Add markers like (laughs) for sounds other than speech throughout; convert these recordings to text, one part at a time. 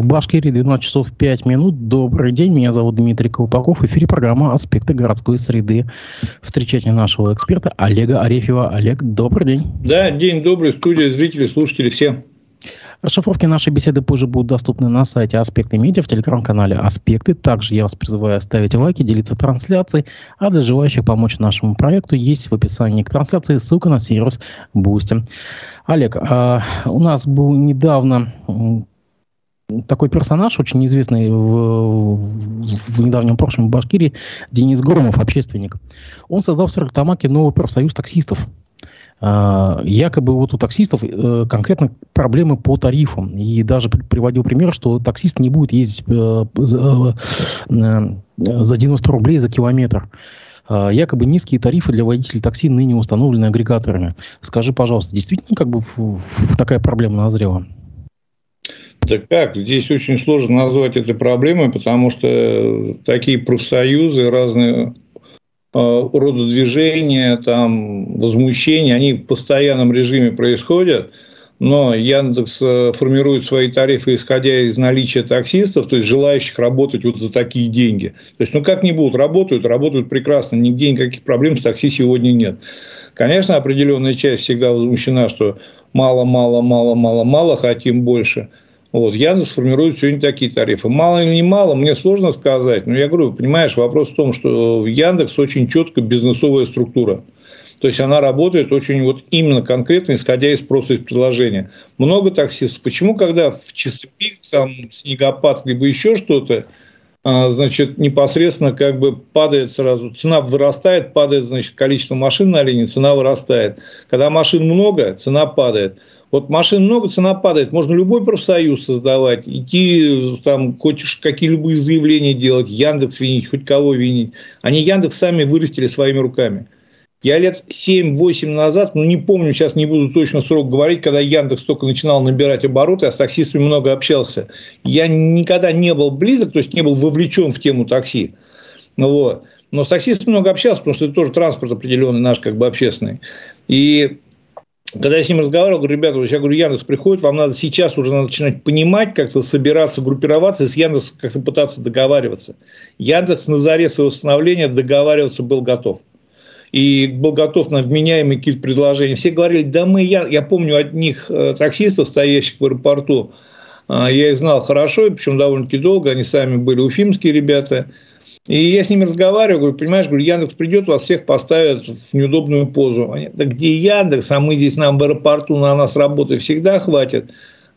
В Башкирии 12 часов 5 минут. Добрый день, меня зовут Дмитрий Колпаков. В эфире программа «Аспекты городской среды». Встречайте нашего эксперта Олега Арефьева. Олег, добрый день. Да, день добрый, студия, зрители, слушатели, все. Расшифровки нашей беседы позже будут доступны на сайте Аспекты Медиа, в телеграм-канале Аспекты. Также я вас призываю ставить лайки, делиться трансляцией. А для желающих помочь нашему проекту есть в описании к трансляции ссылка на сервис Boosty. Олег, а у нас был недавно такой персонаж, очень известный в, в недавнем прошлом в Башкирии, Денис Громов, общественник. Он создал в Сарктамаке новый профсоюз таксистов. А, якобы вот у таксистов э, конкретно проблемы по тарифам. И даже приводил пример, что таксист не будет ездить э, за 90 э, рублей за километр. А, якобы низкие тарифы для водителей такси ныне установлены агрегаторами. Скажи, пожалуйста, действительно как бы такая проблема назрела? Да как? Здесь очень сложно назвать это проблемой, потому что такие профсоюзы, разные Э, рода движения, там, возмущения, они в постоянном режиме происходят, но Яндекс э, формирует свои тарифы, исходя из наличия таксистов, то есть желающих работать вот за такие деньги. То есть, ну как не будут, работают, работают прекрасно, нигде никаких проблем с такси сегодня нет. Конечно, определенная часть всегда возмущена, что мало, мало, мало, мало, мало, хотим больше – вот, Яндекс формирует сегодня такие тарифы. Мало или мало, мне сложно сказать. Но я говорю, понимаешь, вопрос в том, что в Яндекс очень четко бизнесовая структура. То есть она работает очень вот именно конкретно, исходя из спроса и предложения. Много таксистов. Почему, когда в часы пик, там, снегопад, либо еще что-то, а, значит, непосредственно как бы падает сразу, цена вырастает, падает, значит, количество машин на линии, цена вырастает. Когда машин много, цена падает. Вот машин много, цена падает. Можно любой профсоюз создавать, идти там хоть какие-либо заявления делать, Яндекс винить, хоть кого винить. Они Яндекс сами вырастили своими руками. Я лет 7-8 назад, ну не помню, сейчас не буду точно срок говорить, когда Яндекс только начинал набирать обороты, я с таксистами много общался. Я никогда не был близок, то есть не был вовлечен в тему такси. Ну, вот. Но с таксистами много общался, потому что это тоже транспорт определенный наш, как бы общественный. И когда я с ним разговаривал, говорю, ребята, я говорю, Яндекс приходит, вам надо сейчас уже начинать понимать, как-то собираться, группироваться, и с Яндексом как-то пытаться договариваться. Яндекс на заре своего становления договариваться был готов. И был готов на вменяемые какие-то предложения. Все говорили, да мы, я, я помню одних э, таксистов, стоящих в аэропорту, э, я их знал хорошо, причем довольно-таки долго, они сами были уфимские ребята – и я с ними разговариваю, говорю, понимаешь, говорю, Яндекс придет, вас всех поставят в неудобную позу. Они, да где Яндекс, а мы здесь нам в аэропорту, на нас работы всегда хватит.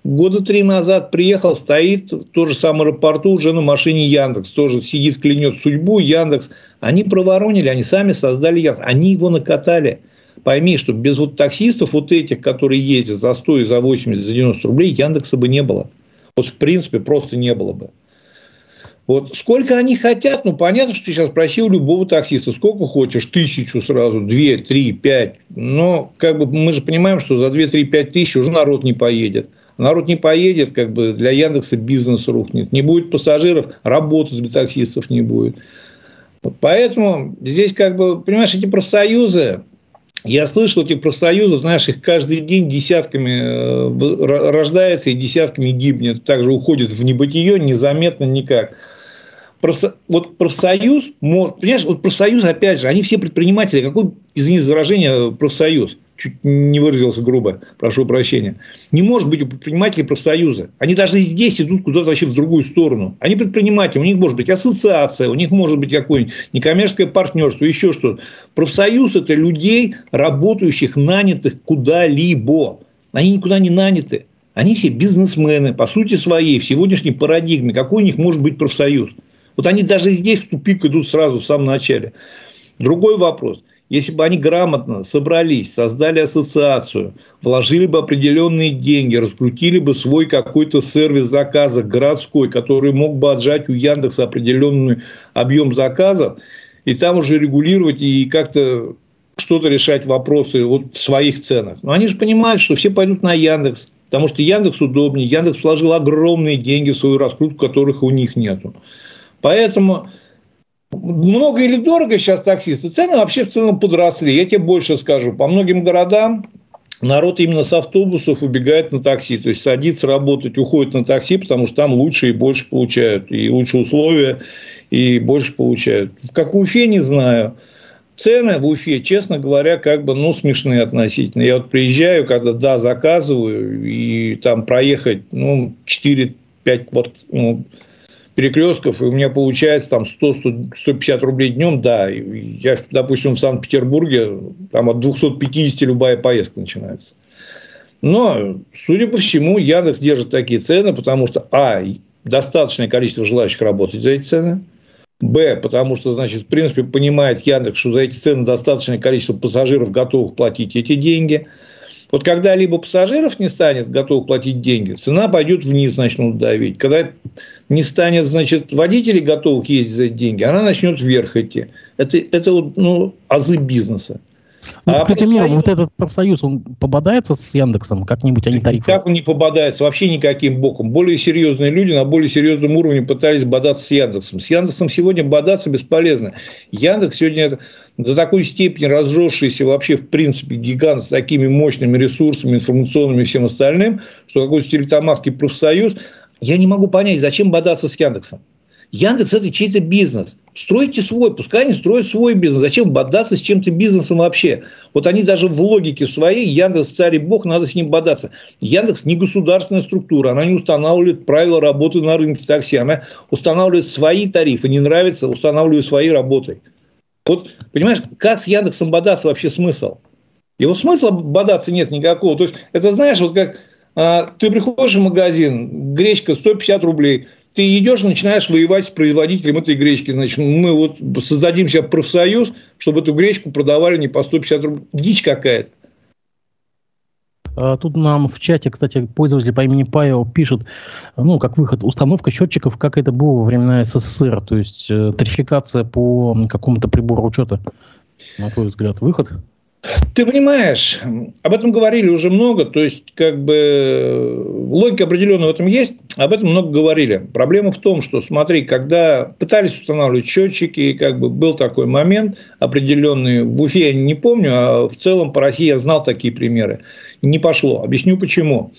Года три назад приехал, стоит в том же самом аэропорту уже на машине Яндекс. Тоже сидит, клянет судьбу Яндекс. Они проворонили, они сами создали Яндекс. Они его накатали. Пойми, что без вот таксистов вот этих, которые ездят за 100 за 80, за 90 рублей, Яндекса бы не было. Вот в принципе просто не было бы. Вот сколько они хотят, ну, понятно, что ты сейчас спроси у любого таксиста, сколько хочешь, тысячу сразу, две, три, пять. Но как бы мы же понимаем, что за две, три, пять тысяч уже народ не поедет. Народ не поедет, как бы для Яндекса бизнес рухнет. Не будет пассажиров, работы для таксистов не будет. Вот поэтому здесь, как бы, понимаешь, эти профсоюзы, я слышал эти профсоюзы, знаешь, их каждый день десятками э, рождается и десятками гибнет. Также уходит в небытие незаметно никак вот профсоюз, понимаешь, вот профсоюз, опять же, они все предприниматели. Какой, извини за выражение, профсоюз? Чуть не выразился грубо, прошу прощения. Не может быть у предпринимателей профсоюза. Они даже здесь идут куда-то вообще в другую сторону. Они предприниматели, у них может быть ассоциация, у них может быть какое-нибудь некоммерческое партнерство, еще что-то. Профсоюз – это людей, работающих, нанятых куда-либо. Они никуда не наняты. Они все бизнесмены, по сути своей, в сегодняшней парадигме. Какой у них может быть профсоюз? Вот они даже здесь в тупик идут сразу в самом начале. Другой вопрос. Если бы они грамотно собрались, создали ассоциацию, вложили бы определенные деньги, раскрутили бы свой какой-то сервис заказа городской, который мог бы отжать у Яндекса определенный объем заказов, и там уже регулировать и как-то что-то решать вопросы вот в своих ценах. Но они же понимают, что все пойдут на Яндекс, потому что Яндекс удобнее, Яндекс вложил огромные деньги в свою раскрутку, которых у них нету. Поэтому много или дорого сейчас таксисты. Цены вообще в целом подросли. Я тебе больше скажу. По многим городам народ именно с автобусов убегает на такси, то есть садится работать, уходит на такси, потому что там лучше и больше получают, и лучше условия, и больше получают. Как в Уфе, не знаю. Цены в Уфе, честно говоря, как бы, ну, смешные относительно. Я вот приезжаю, когда, да, заказываю, и там проехать, ну, 4-5 кварт... ну, перекрестков, и у меня получается там 100-150 рублей днем, да. Я, допустим, в Санкт-Петербурге, там от 250 любая поездка начинается. Но, судя по всему, Яндекс держит такие цены, потому что, а, достаточное количество желающих работать за эти цены, б, потому что, значит, в принципе, понимает Яндекс, что за эти цены достаточное количество пассажиров готовых платить эти деньги – вот когда либо пассажиров не станет готов платить деньги, цена пойдет вниз, начнут давить. Когда не станет, значит, водителей готовых ездить за деньги, она начнет вверх идти. Это, это ну, азы бизнеса. Ну, а профсоюз... Миром, вот этот профсоюз, он пободается с Яндексом как-нибудь, они тарифы? Как он не пободается? Вообще никаким боком. Более серьезные люди на более серьезном уровне пытались бодаться с Яндексом. С Яндексом сегодня бодаться бесполезно. Яндекс сегодня до такой степени разросшийся вообще, в принципе, гигант с такими мощными ресурсами информационными и всем остальным, что какой-то стерлитамакский профсоюз, я не могу понять, зачем бодаться с Яндексом. Яндекс – это чей-то бизнес. Стройте свой, пускай они строят свой бизнес. Зачем бодаться с чем-то бизнесом вообще? Вот они даже в логике своей, Яндекс – царь и бог, надо с ним бодаться. Яндекс не государственная структура, она не устанавливает правила работы на рынке такси, она устанавливает свои тарифы, не нравится, устанавливает свои работы. Вот, понимаешь, как с Яндексом бодаться вообще смысл? Его смысла бодаться нет никакого. То есть, это знаешь, вот как а, ты приходишь в магазин, гречка 150 рублей – ты идешь, начинаешь воевать с производителем этой гречки. Значит, мы вот создадим себе профсоюз, чтобы эту гречку продавали не по 150 рублей. Дичь какая-то. А, тут нам в чате, кстати, пользователь по имени Павел пишет, ну, как выход, установка счетчиков, как это было во времена СССР, то есть э, тарификация по какому-то прибору учета, на твой взгляд, выход? Ты понимаешь, об этом говорили уже много, то есть, как бы, логика определенная в этом есть, об этом много говорили. Проблема в том, что, смотри, когда пытались устанавливать счетчики, как бы был такой момент определенный, в Уфе я не помню, а в целом по России я знал такие примеры, не пошло. Объясню почему.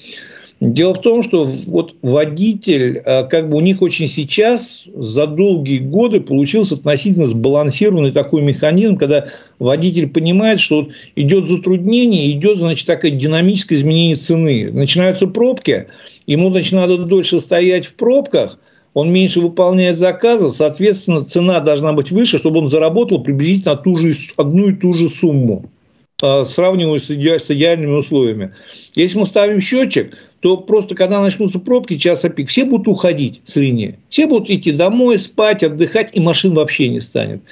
Дело в том, что вот водитель, э, как бы у них очень сейчас за долгие годы получился относительно сбалансированный такой механизм, когда водитель понимает, что идет затруднение, идет, значит, такое динамическое изменение цены. Начинаются пробки, ему, значит, надо дольше стоять в пробках, он меньше выполняет заказов, соответственно, цена должна быть выше, чтобы он заработал приблизительно ту же, одну и ту же сумму. А, сравниваю с, идеальными условиями. Если мы ставим счетчик, то просто когда начнутся пробки, часа пик, все будут уходить с линии. Все будут идти домой, спать, отдыхать, и машин вообще не станет.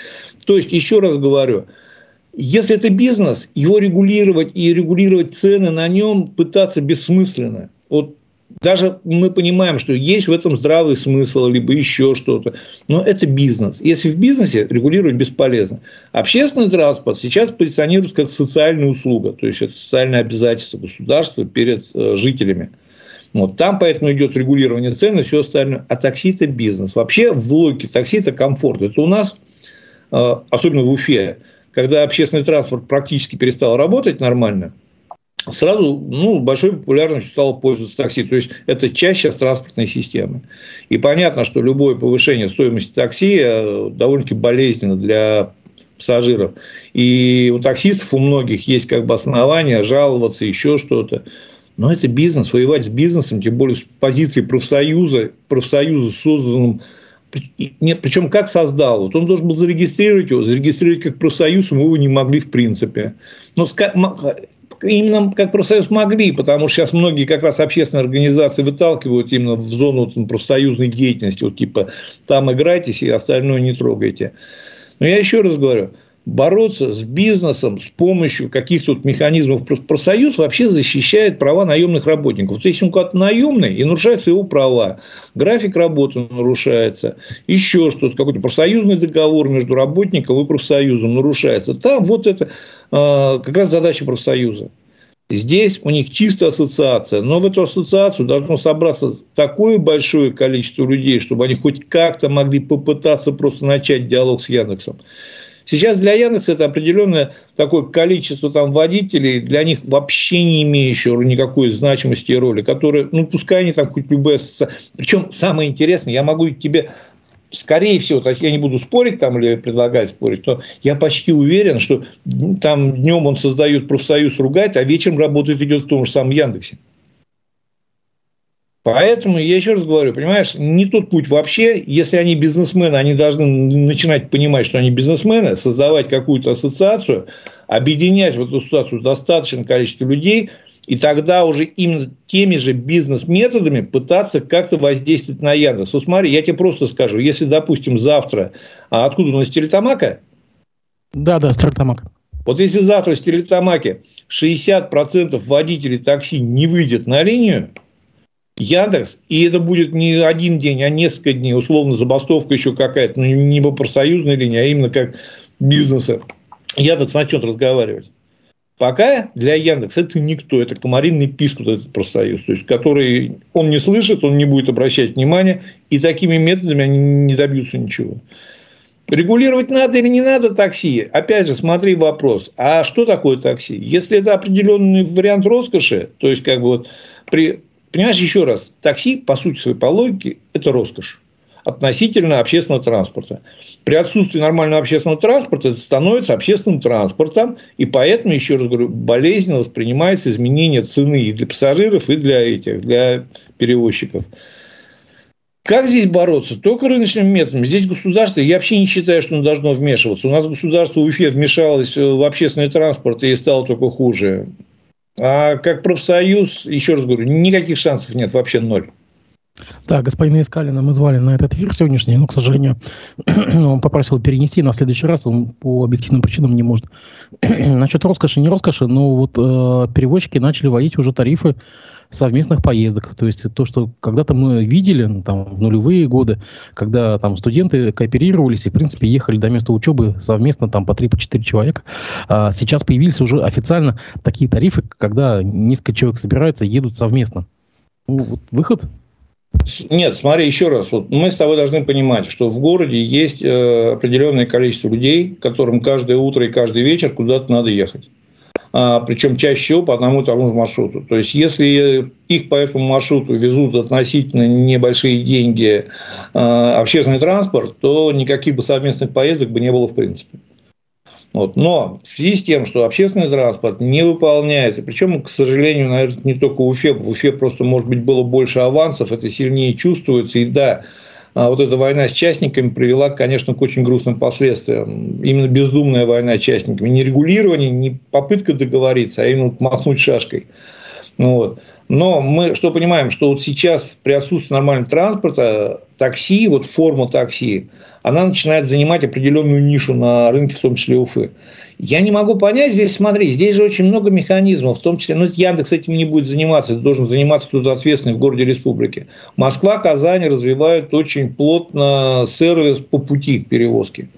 То есть, еще раз говорю, если это бизнес, его регулировать и регулировать цены на нем пытаться бессмысленно. Вот даже мы понимаем, что есть в этом здравый смысл, либо еще что-то. Но это бизнес. Если в бизнесе регулировать бесполезно. Общественный транспорт сейчас позиционируется как социальная услуга. То есть, это социальное обязательство государства перед э, жителями. Вот. Там поэтому идет регулирование цен и все остальное. А такси – это бизнес. Вообще, в логике такси – это комфорт. Это у нас, э, особенно в Уфе, когда общественный транспорт практически перестал работать нормально – сразу ну, большой популярностью стало пользоваться такси. То есть, это часть сейчас транспортной системы. И понятно, что любое повышение стоимости такси э, довольно-таки болезненно для пассажиров. И у таксистов у многих есть как бы основания жаловаться, еще что-то. Но это бизнес, воевать с бизнесом, тем более с позиции профсоюза, профсоюза, созданным нет, причем как создал? Вот он должен был зарегистрировать его, зарегистрировать как профсоюз, мы его не могли в принципе. Но именно как профсоюз могли, потому что сейчас многие как раз общественные организации выталкивают именно в зону там, профсоюзной деятельности, вот типа там играйтесь и остальное не трогайте. Но я еще раз говорю, бороться с бизнесом с помощью каких-то вот механизмов профсоюз вообще защищает права наемных работников. Вот если он куда-то наемный, и нарушаются его права, график работы нарушается, еще что-то, какой-то профсоюзный договор между работником и профсоюзом нарушается, там вот это э, как раз задача профсоюза. Здесь у них чистая ассоциация, но в эту ассоциацию должно собраться такое большое количество людей, чтобы они хоть как-то могли попытаться просто начать диалог с Яндексом. Сейчас для Яндекса это определенное такое количество там водителей, для них вообще не имеющего никакой значимости и роли, которые, ну, пускай они там хоть любые ассоциации. Причем самое интересное, я могу тебе скорее всего, я не буду спорить там или предлагать спорить, то я почти уверен, что там днем он создает профсоюз ругать, а вечером работает идет в том же самом Яндексе. Поэтому я еще раз говорю, понимаешь, не тот путь вообще. Если они бизнесмены, они должны начинать понимать, что они бизнесмены, создавать какую-то ассоциацию, объединять в эту ассоциацию достаточное количество людей, и тогда уже именно теми же бизнес-методами пытаться как-то воздействовать на Яндекс. Вот смотри, я тебе просто скажу, если, допустим, завтра, а откуда у нас Телетамака? Да, да, Телетамака. Вот если завтра с Телетамаки 60% водителей такси не выйдет на линию, Яндекс, и это будет не один день, а несколько дней, условно, забастовка еще какая-то, ну, не по профсоюзной линии, а именно как бизнеса. Яндекс начнет разговаривать. Пока для Яндекса это никто, это комаринный писк, вот этот профсоюз, то есть, который он не слышит, он не будет обращать внимания, и такими методами они не добьются ничего. Регулировать надо или не надо такси? Опять же, смотри вопрос. А что такое такси? Если это определенный вариант роскоши, то есть, как бы вот при Понимаешь, еще раз, такси, по сути своей, по логике, это роскошь относительно общественного транспорта. При отсутствии нормального общественного транспорта это становится общественным транспортом, и поэтому, еще раз говорю, болезненно воспринимается изменение цены и для пассажиров, и для этих, для перевозчиков. Как здесь бороться? Только рыночным методом. Здесь государство, я вообще не считаю, что оно должно вмешиваться. У нас государство в Уфе вмешалось в общественный транспорт и стало только хуже. А как профсоюз, еще раз говорю, никаких шансов нет, вообще ноль. Да, господина Искалина мы звали на этот эфир сегодняшний, но, к сожалению, (clears throat) он попросил перенести на следующий раз, он по объективным причинам не может. (clears throat) Насчет роскоши, не роскоши, но вот э, перевозчики начали вводить уже тарифы совместных поездок. То есть то, что когда-то мы видели ну, там, в нулевые годы, когда там студенты кооперировались и, в принципе, ехали до места учебы совместно там по 3-4 по человека. А сейчас появились уже официально такие тарифы, когда несколько человек собираются едут совместно. Ну, вот выход нет, смотри, еще раз. Вот мы с тобой должны понимать, что в городе есть э, определенное количество людей, которым каждое утро и каждый вечер куда-то надо ехать. А, причем чаще всего по одному и тому же маршруту. То есть, если их по этому маршруту везут относительно небольшие деньги а, общественный транспорт, то никаких бы совместных поездок бы не было в принципе. Вот. Но в связи с тем, что общественный транспорт не выполняется, причем, к сожалению, наверное, не только в Уфе, в Уфе просто, может быть, было больше авансов, это сильнее чувствуется, и да, а вот эта война с частниками привела, конечно, к очень грустным последствиям. Именно бездумная война с частниками. Не регулирование, не попытка договориться, а именно маснуть шашкой. Ну, вот. Но мы что понимаем, что вот сейчас при отсутствии нормального транспорта такси, вот форма такси, она начинает занимать определенную нишу на рынке, в том числе Уфы. Я не могу понять, здесь смотри, здесь же очень много механизмов, в том числе, ну, Яндекс этим не будет заниматься, это должен заниматься кто-то ответственный в городе республики. Москва, Казань развивают очень плотно сервис по пути перевозки.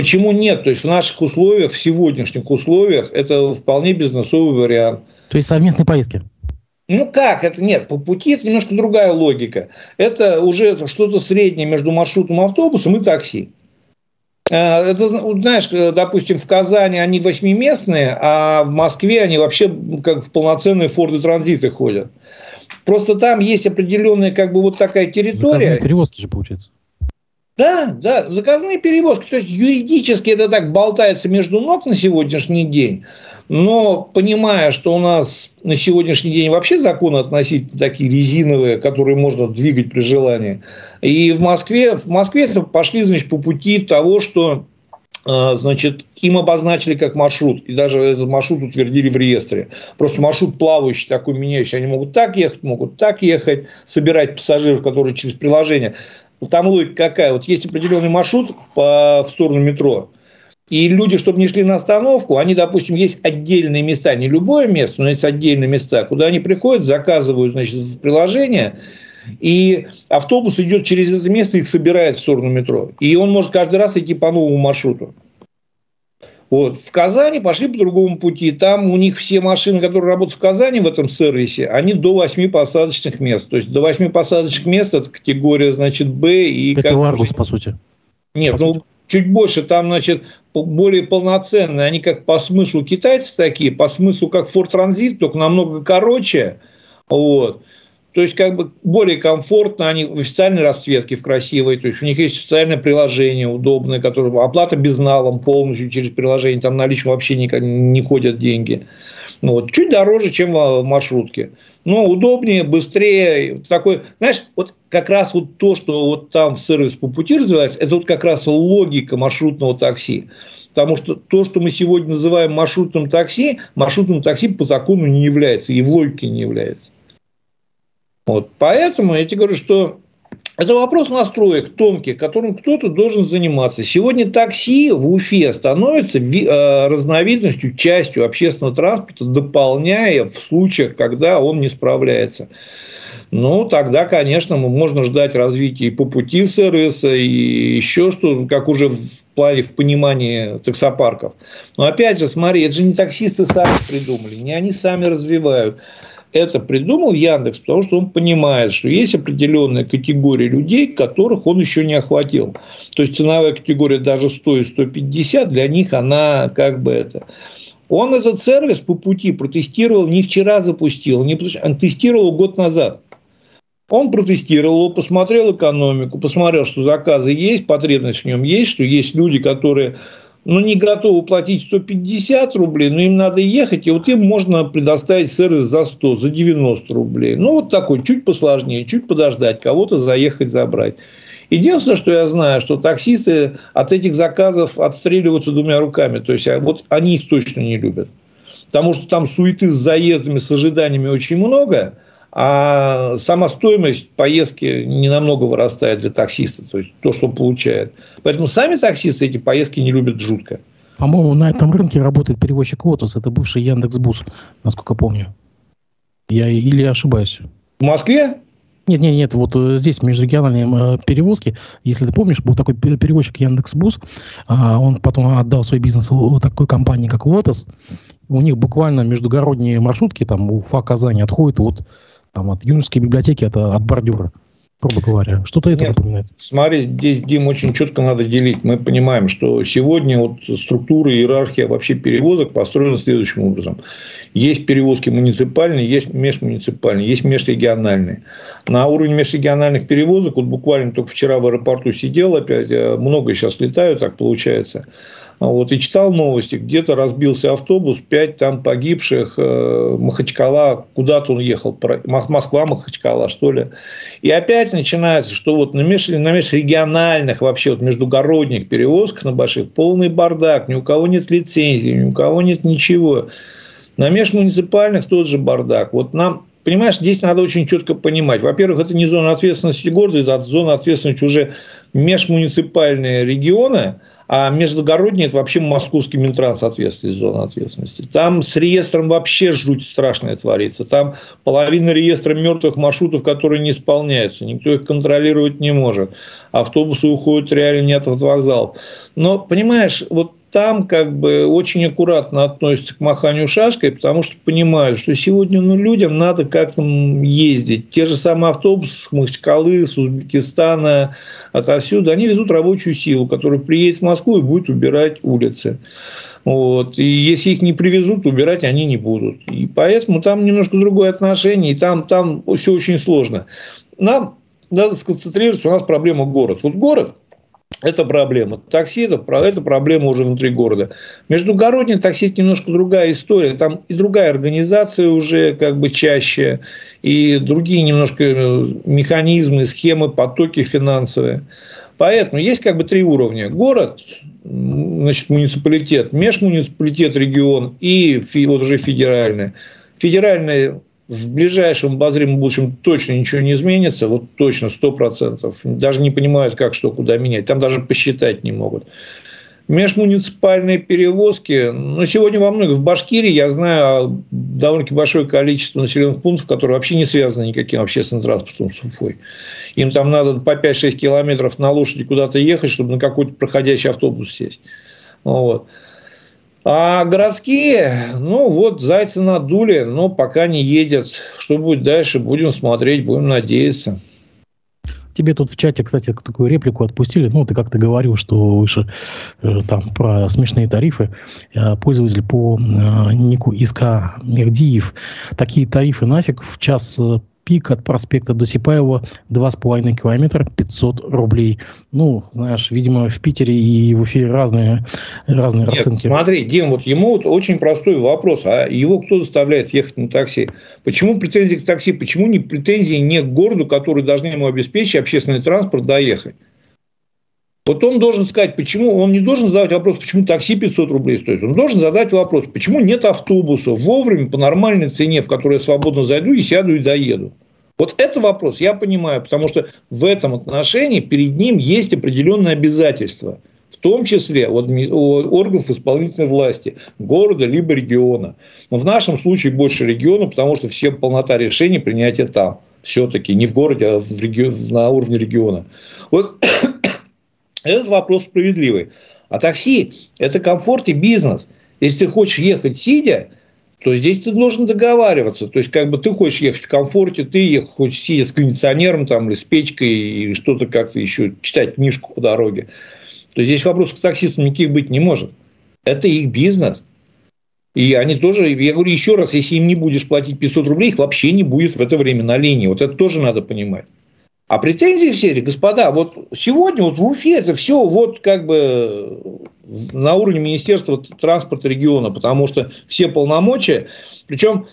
Почему нет? То есть в наших условиях, в сегодняшних условиях, это вполне бизнесовый вариант. То есть совместные поездки? Ну как, это нет, по пути это немножко другая логика. Это уже что-то среднее между маршрутом автобусом и такси. Э, это, знаешь, допустим, в Казани они восьмиместные, а в Москве они вообще как в полноценные Форды Транзиты ходят. Просто там есть определенная как бы вот такая территория. Заказные перевозки же получается. Да, да, заказные перевозки. То есть юридически это так болтается между ног на сегодняшний день. Но понимая, что у нас на сегодняшний день вообще законы относительно такие резиновые, которые можно двигать при желании. И в Москве, в Москве это пошли значит, по пути того, что а, значит, им обозначили как маршрут, и даже этот маршрут утвердили в реестре. Просто маршрут плавающий, такой меняющий. Они могут так ехать, могут так ехать, собирать пассажиров, которые через приложение. Там логика какая? Вот есть определенный маршрут по, в сторону метро, и люди, чтобы не шли на остановку, они, допустим, есть отдельные места, не любое место, но есть отдельные места, куда они приходят, заказывают, значит, приложение, и автобус идет через это место их собирает в сторону метро. И он может каждый раз идти по новому маршруту. Вот. В Казани пошли по другому пути. Там у них все машины, которые работают в Казани в этом сервисе, они до 8 посадочных мест. То есть до 8 посадочных мест это категория, значит, Б. И это Ларгус, по сути. Нет, по ну, сути чуть больше, там, значит, более полноценные, они как по смыслу китайцы такие, по смыслу как Ford Transit, только намного короче, вот. То есть, как бы более комфортно, они в официальной расцветке, в красивой, то есть у них есть официальное приложение удобное, которое оплата безналом полностью через приложение, там наличным вообще никак не ходят деньги. Ну, вот, чуть дороже, чем в маршрутке. Но удобнее, быстрее. Такой, знаешь, вот как раз вот то, что вот там сервис по пути развивается, это вот как раз логика маршрутного такси. Потому что то, что мы сегодня называем маршрутным такси, маршрутным такси по закону не является и в логике не является. Вот. Поэтому я тебе говорю, что это вопрос настроек тонких, которым кто-то должен заниматься. Сегодня такси в Уфе становится э, разновидностью, частью общественного транспорта, дополняя в случаях, когда он не справляется. Ну, тогда, конечно, можно ждать развития и по пути СРС, и еще что, как уже в плане, в понимании таксопарков. Но опять же, смотри, это же не таксисты сами придумали, не они сами развивают это придумал Яндекс, потому что он понимает, что есть определенная категория людей, которых он еще не охватил. То есть ценовая категория даже 100 и 150, для них она как бы это. Он этот сервис по пути протестировал, не вчера запустил, не, он тестировал год назад. Он протестировал, посмотрел экономику, посмотрел, что заказы есть, потребность в нем есть, что есть люди, которые ну, не готовы платить 150 рублей, но им надо ехать, и вот им можно предоставить сервис за 100, за 90 рублей. Ну, вот такой, чуть посложнее, чуть подождать, кого-то заехать, забрать. Единственное, что я знаю, что таксисты от этих заказов отстреливаются двумя руками. То есть, а вот они их точно не любят. Потому что там суеты с заездами, с ожиданиями очень много – а сама стоимость поездки не намного вырастает для таксиста, то есть то, что он получает. Поэтому сами таксисты эти поездки не любят жутко. По-моему, на этом рынке работает перевозчик Лотос, это бывший Яндекс.Бус, насколько помню. Я или ошибаюсь? В Москве? Нет, нет, нет, вот э, здесь межрегиональные э, перевозки, если ты помнишь, был такой перевозчик Яндекс.Бус, а, он потом отдал свой бизнес такой компании, как Лотос, у них буквально междугородние маршрутки, там Уфа, Казань отходят от там, от юношеской библиотеки, это от бордюра грубо говоря. Что-то это напоминает. Смотри, здесь, Дим, очень четко надо делить. Мы понимаем, что сегодня вот структура, иерархия вообще перевозок построена следующим образом. Есть перевозки муниципальные, есть межмуниципальные, есть межрегиональные. На уровне межрегиональных перевозок, вот буквально только вчера в аэропорту сидел опять, э, много сейчас летаю, так получается. А вот, и читал новости, где-то разбился автобус, пять там погибших, э, Махачкала, куда-то он ехал, Москва, Махачкала, что ли. И опять начинается, что вот на, меж, на межрегиональных, вообще вот междугородних перевозках на больших полный бардак, ни у кого нет лицензии, ни у кого нет ничего. На межмуниципальных тот же бардак. Вот нам Понимаешь, здесь надо очень четко понимать. Во-первых, это не зона ответственности города, это зона ответственности уже межмуниципальные регионы – а междугородние – это вообще московский Минтранс ответственность, зона ответственности. Там с реестром вообще жуть страшная творится. Там половина реестра мертвых маршрутов, которые не исполняются. Никто их контролировать не может. Автобусы уходят реально не от вокзала. Но, понимаешь, вот там как бы очень аккуратно относятся к маханию шашкой, потому что понимают, что сегодня ну, людям надо как-то ездить. Те же самые автобусы с Махачкалы, с Узбекистана, отовсюду, они везут рабочую силу, которая приедет в Москву и будет убирать улицы. Вот. И если их не привезут, убирать они не будут. И поэтому там немножко другое отношение, и там, там все очень сложно. Нам надо сконцентрироваться, у нас проблема город. Вот город – это проблема. Такси это, это проблема уже внутри города. Междугородний такси это немножко другая история. Там и другая организация уже как бы чаще, и другие немножко э, механизмы, схемы, потоки финансовые. Поэтому есть как бы три уровня. Город, значит, муниципалитет, межмуниципалитет, регион и вот уже федеральный. Федеральный в ближайшем обозримом будущем точно ничего не изменится, вот точно, сто процентов. Даже не понимают, как что, куда менять. Там даже посчитать не могут. Межмуниципальные перевозки, ну, сегодня во многих, в Башкирии я знаю довольно-таки большое количество населенных пунктов, которые вообще не связаны никаким общественным транспортом с Уфой. Им там надо по 5-6 километров на лошади куда-то ехать, чтобы на какой-то проходящий автобус сесть. Вот. А городские, ну вот, зайцы надули, но пока не едет. Что будет дальше, будем смотреть, будем надеяться. Тебе тут в чате, кстати, такую реплику отпустили. Ну, ты как-то говорил, что выше э, там про смешные тарифы. Э, пользователь по э, нику Иска Мердиев. Такие тарифы нафиг в час э, пик от проспекта до Сипаева 2,5 километра 500 рублей. Ну, знаешь, видимо, в Питере и в эфире разные, разные Нет, расценки. смотри, Дим, вот ему вот очень простой вопрос. А его кто заставляет ехать на такси? Почему претензии к такси? Почему не претензии не к городу, который должны ему обеспечить общественный транспорт доехать? Вот он должен сказать, почему, он не должен задавать вопрос, почему такси 500 рублей стоит. Он должен задать вопрос, почему нет автобуса вовремя по нормальной цене, в которую я свободно зайду и сяду и доеду. Вот это вопрос я понимаю, потому что в этом отношении перед ним есть определенные обязательства, в том числе от органов исполнительной власти, города либо региона. Но в нашем случае больше региона, потому что все полнота решений принятия там. Все-таки не в городе, а в регион, на уровне региона. Вот этот вопрос справедливый. А такси – это комфорт и бизнес. Если ты хочешь ехать сидя, то здесь ты должен договариваться. То есть, как бы ты хочешь ехать в комфорте, ты хочешь сидя с кондиционером там, или с печкой, или что-то как-то еще, читать книжку по дороге. То здесь вопрос к таксистам никаких быть не может. Это их бизнес. И они тоже, я говорю еще раз, если им не будешь платить 500 рублей, их вообще не будет в это время на линии. Вот это тоже надо понимать. А претензии все, господа, вот сегодня вот в Уфе это все вот как бы на уровне Министерства транспорта региона, потому что все полномочия, причем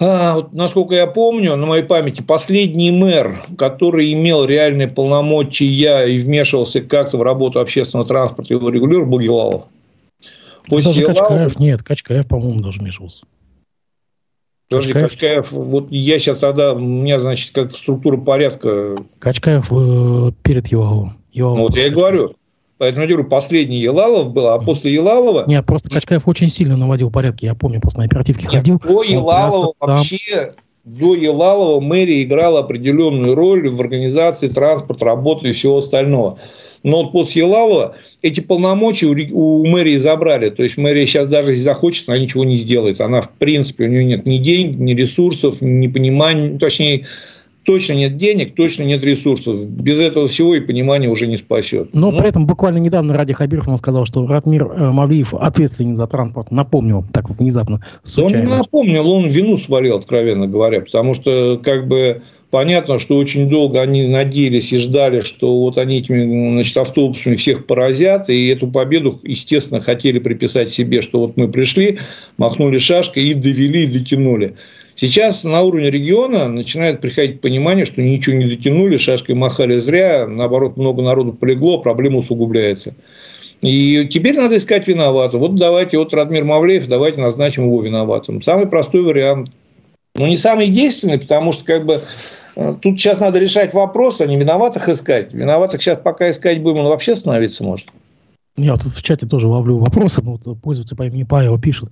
а, вот, насколько я помню, на моей памяти, последний мэр, который имел реальные полномочия и вмешивался как-то в работу общественного транспорта, его регулировал, был Елалов. После даже Елалов... Качкаев нет, Качкаев, по-моему, даже вмешивался. Подожди, Качкаев, Качкаев, вот я сейчас тогда, у меня, значит, как структура порядка... Качкаев э, перед Елаловым. Елалов ну, вот я и говорю. Поэтому я говорю, последний Елалов был, а после Елалова... Нет, просто Качкаев очень сильно наводил порядки. Я помню, просто на оперативке Нет, ходил. До Елалова вообще... До Елалова мэрия играла определенную роль в организации транспорта, работы и всего остального. Но вот после Елалова эти полномочия у, у мэрии забрали. То есть мэрия сейчас даже если захочет, она ничего не сделает. Она, в принципе, у нее нет ни денег, ни ресурсов, ни понимания, точнее, точно нет денег, точно нет ресурсов. Без этого всего и понимания уже не спасет. Но, Но при этом буквально недавно Ради Хабиров он сказал, что Ратмир э, Мавлиев ответственен за транспорт. Напомнил так внезапно. Случайно. Он не напомнил, он вину свалил, откровенно говоря. Потому что как бы Понятно, что очень долго они надеялись и ждали, что вот они этими значит, автобусами всех поразят, и эту победу, естественно, хотели приписать себе, что вот мы пришли, махнули шашкой и довели, и дотянули. Сейчас на уровне региона начинает приходить понимание, что ничего не дотянули, шашкой махали зря, наоборот, много народу полегло, проблема усугубляется. И теперь надо искать виноватого. Вот давайте, вот Радмир Мавлеев, давайте назначим его виноватым. Самый простой вариант. Но не самый действенный, потому что как бы тут сейчас надо решать вопрос, а не виноватых искать. Виноватых сейчас пока искать будем, он вообще становиться может. Я тут в чате тоже ловлю вопросы. Вот пользователь по имени Павел пишет,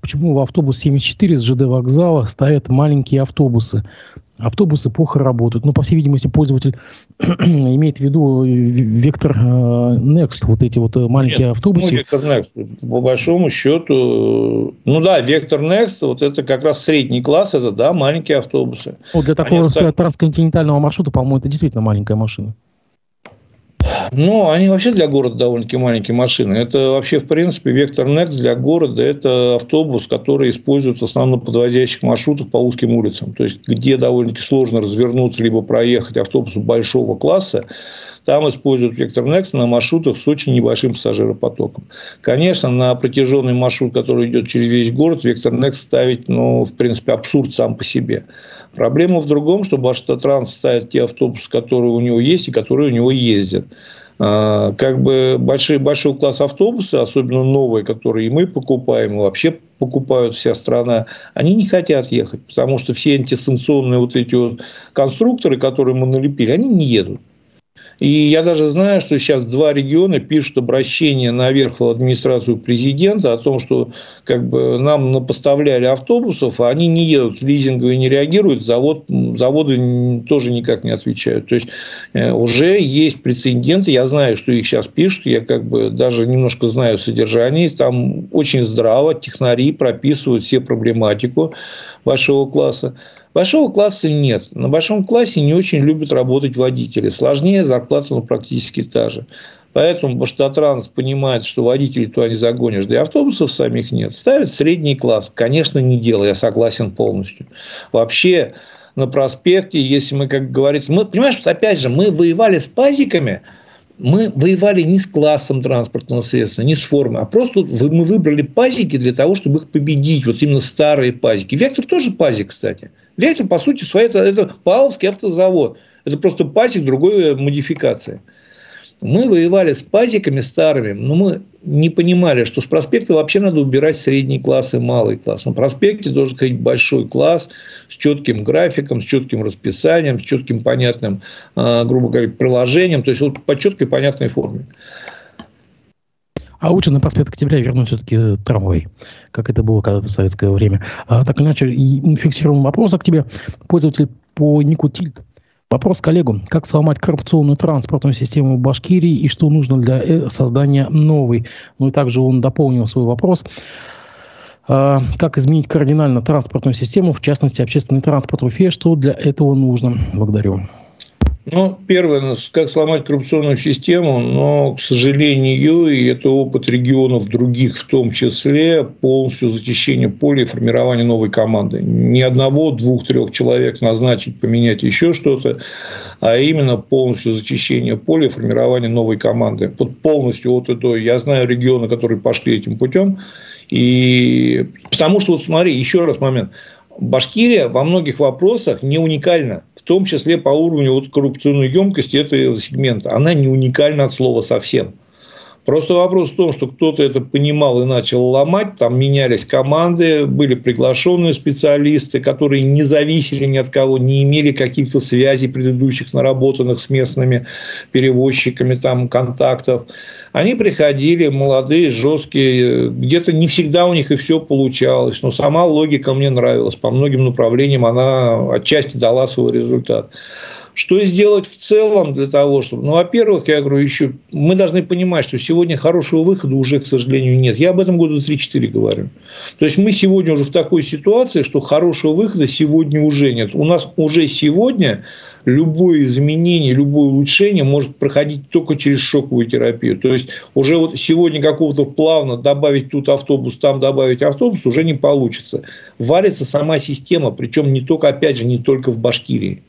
почему в автобус 74 с ЖД вокзала стоят маленькие автобусы? Автобусы плохо работают. Ну, по всей видимости, пользователь (clears throat) имеет в виду вектор э, Next, вот эти вот э, маленькие Нет, автобусы. Ну, вектор Next, по большому счету, ну да, вектор Next, вот это как раз средний класс, это да, маленькие автобусы. Вот для такого Они, трансконтинентального маршрута, по-моему, это действительно маленькая машина. Ну, они вообще для города довольно-таки маленькие машины. Это вообще, в принципе, Вектор Next для города – это автобус, который используется в основном подвозящих маршрутах по узким улицам. То есть, где довольно-таки сложно развернуться, либо проехать автобусу большого класса, там используют Вектор Next на маршрутах с очень небольшим пассажиропотоком. Конечно, на протяженный маршрут, который идет через весь город, Вектор Next ставить, ну, в принципе, абсурд сам по себе. Проблема в другом, что Башатотранс ставит те автобусы, которые у него есть и которые у него ездят. А, как бы большой, большой класс автобусы, особенно новые, которые и мы покупаем, и вообще покупают вся страна, они не хотят ехать, потому что все антисанкционные вот эти вот конструкторы, которые мы налепили, они не едут. И я даже знаю, что сейчас два региона пишут обращение наверх в администрацию президента о том, что как бы нам поставляли автобусов, а они не едут, лизинговые не реагируют, завод, заводы тоже никак не отвечают. То есть, э, уже есть прецеденты, я знаю, что их сейчас пишут, я как бы даже немножко знаю содержание, там очень здраво технари прописывают все проблематику вашего класса. Большого класса нет. На большом классе не очень любят работать водители. Сложнее, зарплата ну, практически та же. Поэтому Баштатранс понимает, что водителей туда не загонишь, да и автобусов самих нет. Ставит средний класс. Конечно, не дело, я согласен полностью. Вообще, на проспекте, если мы, как говорится, мы, понимаешь, что опять же, мы воевали с пазиками, мы воевали не с классом транспортного средства, не с формой, а просто мы выбрали пазики для того, чтобы их победить. Вот именно старые пазики. Вектор тоже пазик, кстати. Вектор, по сути, своей, это, это Павловский автозавод. Это просто пазик другой модификации. Мы воевали с пазиками старыми, но мы не понимали, что с проспекта вообще надо убирать средний класс и малый класс. На проспекте должен ходить большой класс с четким графиком, с четким расписанием, с четким понятным, а, грубо говоря, приложением, то есть вот по четкой понятной форме. А лучше на проспект Октября вернуть все-таки трамвай, как это было когда-то в советское время. А, так иначе, фиксируем вопрос к тебе. Пользователь по нику Тильт Вопрос коллегу. Как сломать коррупционную транспортную систему в Башкирии и что нужно для э, создания новой? Ну и также он дополнил свой вопрос. А, как изменить кардинально транспортную систему, в частности, общественный транспорт в Уфе? Что для этого нужно? Благодарю. Ну, первое, ну, как сломать коррупционную систему, но, к сожалению, и это опыт регионов других в том числе, полностью зачищение поля и формирование новой команды. Ни одного, двух, трех человек назначить, поменять еще что-то, а именно полностью зачищение поля и формирование новой команды. Вот полностью от и до. Я знаю регионы, которые пошли этим путем. И потому что, вот смотри, еще раз момент. Башкирия во многих вопросах не уникальна, том числе по уровню вот коррупционной емкости этого сегмента. Она не уникальна от слова совсем. Просто вопрос в том, что кто-то это понимал и начал ломать, там менялись команды, были приглашенные специалисты, которые не зависели ни от кого, не имели каких-то связей предыдущих наработанных с местными перевозчиками, там, контактов. Они приходили, молодые, жесткие, где-то не всегда у них и все получалось, но сама логика мне нравилась, по многим направлениям она отчасти дала свой результат. Что сделать в целом для того, чтобы... Ну, во-первых, я говорю, еще мы должны понимать, что сегодня хорошего выхода уже, к сожалению, нет. Я об этом году 3-4 говорю. То есть, мы сегодня уже в такой ситуации, что хорошего выхода сегодня уже нет. У нас уже сегодня любое изменение, любое улучшение может проходить только через шоковую терапию. То есть, уже вот сегодня какого-то плавно добавить тут автобус, там добавить автобус уже не получится. Валится сама система, причем не только, опять же, не только в Башкирии.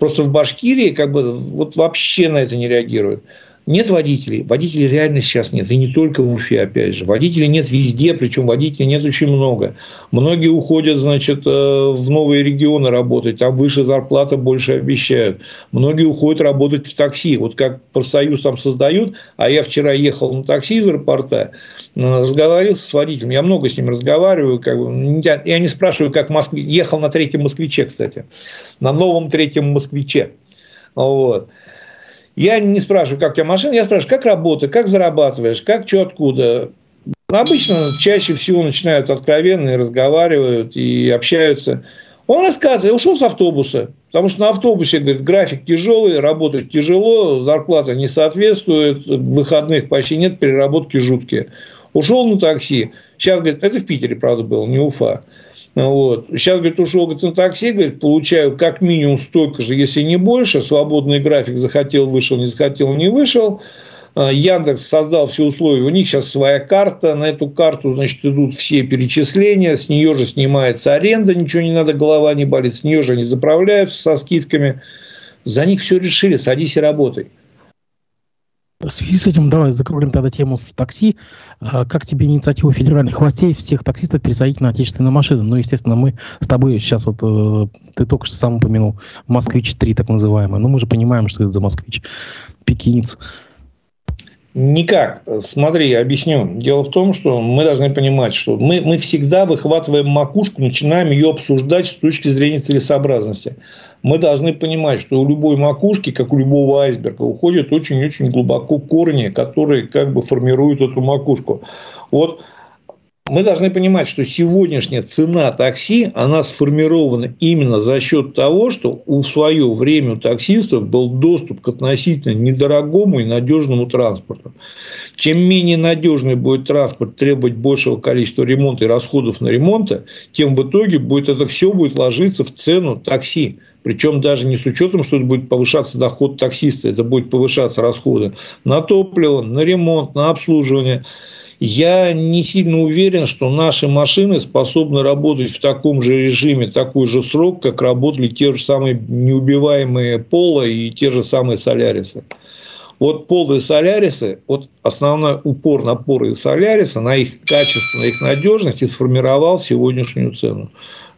Просто в Башкирии как бы вот вообще на это не реагируют. Нет водителей. Водителей реально сейчас нет. И не только в Уфе, опять же. Водителей нет везде, причем водителей нет очень много. Многие уходят, значит, э, в новые регионы работать. Там выше зарплата, больше обещают. Многие уходят работать в такси. Вот как профсоюз там создают, а я вчера ехал на такси из аэропорта, э, разговаривал с водителем. Я много с ним разговариваю. Как бы, я не спрашиваю, как Москве. Ехал на третьем москвиче, кстати. На новом третьем москвиче. Вот. Я не спрашиваю, как у тебя машина, я спрашиваю, как работа, как зарабатываешь, как, что, откуда. Обычно чаще всего начинают откровенно и разговаривают и общаются. Он рассказывает, ушел с автобуса, потому что на автобусе, говорит, график тяжелый, работать тяжело, зарплата не соответствует, выходных почти нет, переработки жуткие. Ушел на такси. Сейчас, говорит, это в Питере, правда, было, не Уфа. Вот. Сейчас, говорит, ушел говорит, на такси, говорит, получаю как минимум столько же, если не больше. Свободный график захотел, вышел, не захотел, не вышел. А, Яндекс создал все условия. У них сейчас своя карта. На эту карту, значит, идут все перечисления. С нее же снимается аренда. Ничего не надо, голова не болит. С нее же они заправляются со скидками. За них все решили. Садись и работай. В связи с этим давай закроем тогда тему с такси. А как тебе инициатива федеральных властей всех таксистов пересадить на отечественные машины? Ну, естественно, мы с тобой сейчас вот, э, ты только что сам упомянул, «Москвич-3» так называемый. Ну, мы же понимаем, что это за «Москвич». Пекинец. Никак. Смотри, объясню. Дело в том, что мы должны понимать, что мы, мы всегда выхватываем макушку, начинаем ее обсуждать с точки зрения целесообразности. Мы должны понимать, что у любой макушки, как у любого айсберга, уходят очень-очень глубоко корни, которые как бы формируют эту макушку. Вот мы должны понимать, что сегодняшняя цена такси, она сформирована именно за счет того, что у свое время у таксистов был доступ к относительно недорогому и надежному транспорту. Чем менее надежный будет транспорт требовать большего количества ремонта и расходов на ремонт, тем в итоге будет это все будет ложиться в цену такси. Причем даже не с учетом, что это будет повышаться доход таксиста, это будет повышаться расходы на топливо, на ремонт, на обслуживание. Я не сильно уверен, что наши машины способны работать в таком же режиме, такой же срок, как работали те же самые неубиваемые Пола и те же самые Солярисы. Вот Пола и Солярисы, вот основной упор на Пола и Соляриса, на их качество, на их надежность и сформировал сегодняшнюю цену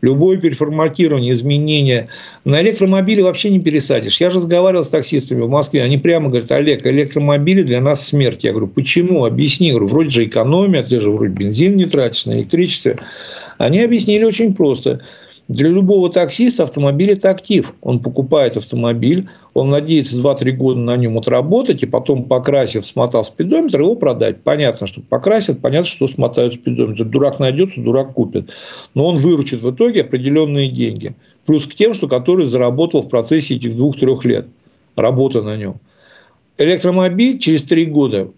любое переформатирование, изменение. На электромобиле вообще не пересадишь. Я же разговаривал с таксистами в Москве, они прямо говорят, Олег, электромобили для нас смерть. Я говорю, почему? Объясни. Говорю, вроде же экономия, ты же вроде бензин не тратишь на электричество. Они объяснили очень просто. Для любого таксиста автомобиль – это актив. Он покупает автомобиль, он надеется 2-3 года на нем отработать, и потом, покрасив, смотав спидометр, его продать. Понятно, что покрасят, понятно, что смотают спидометр. Дурак найдется, дурак купит. Но он выручит в итоге определенные деньги. Плюс к тем, что который заработал в процессе этих двух-трех лет работы на нем. Электромобиль через 3 года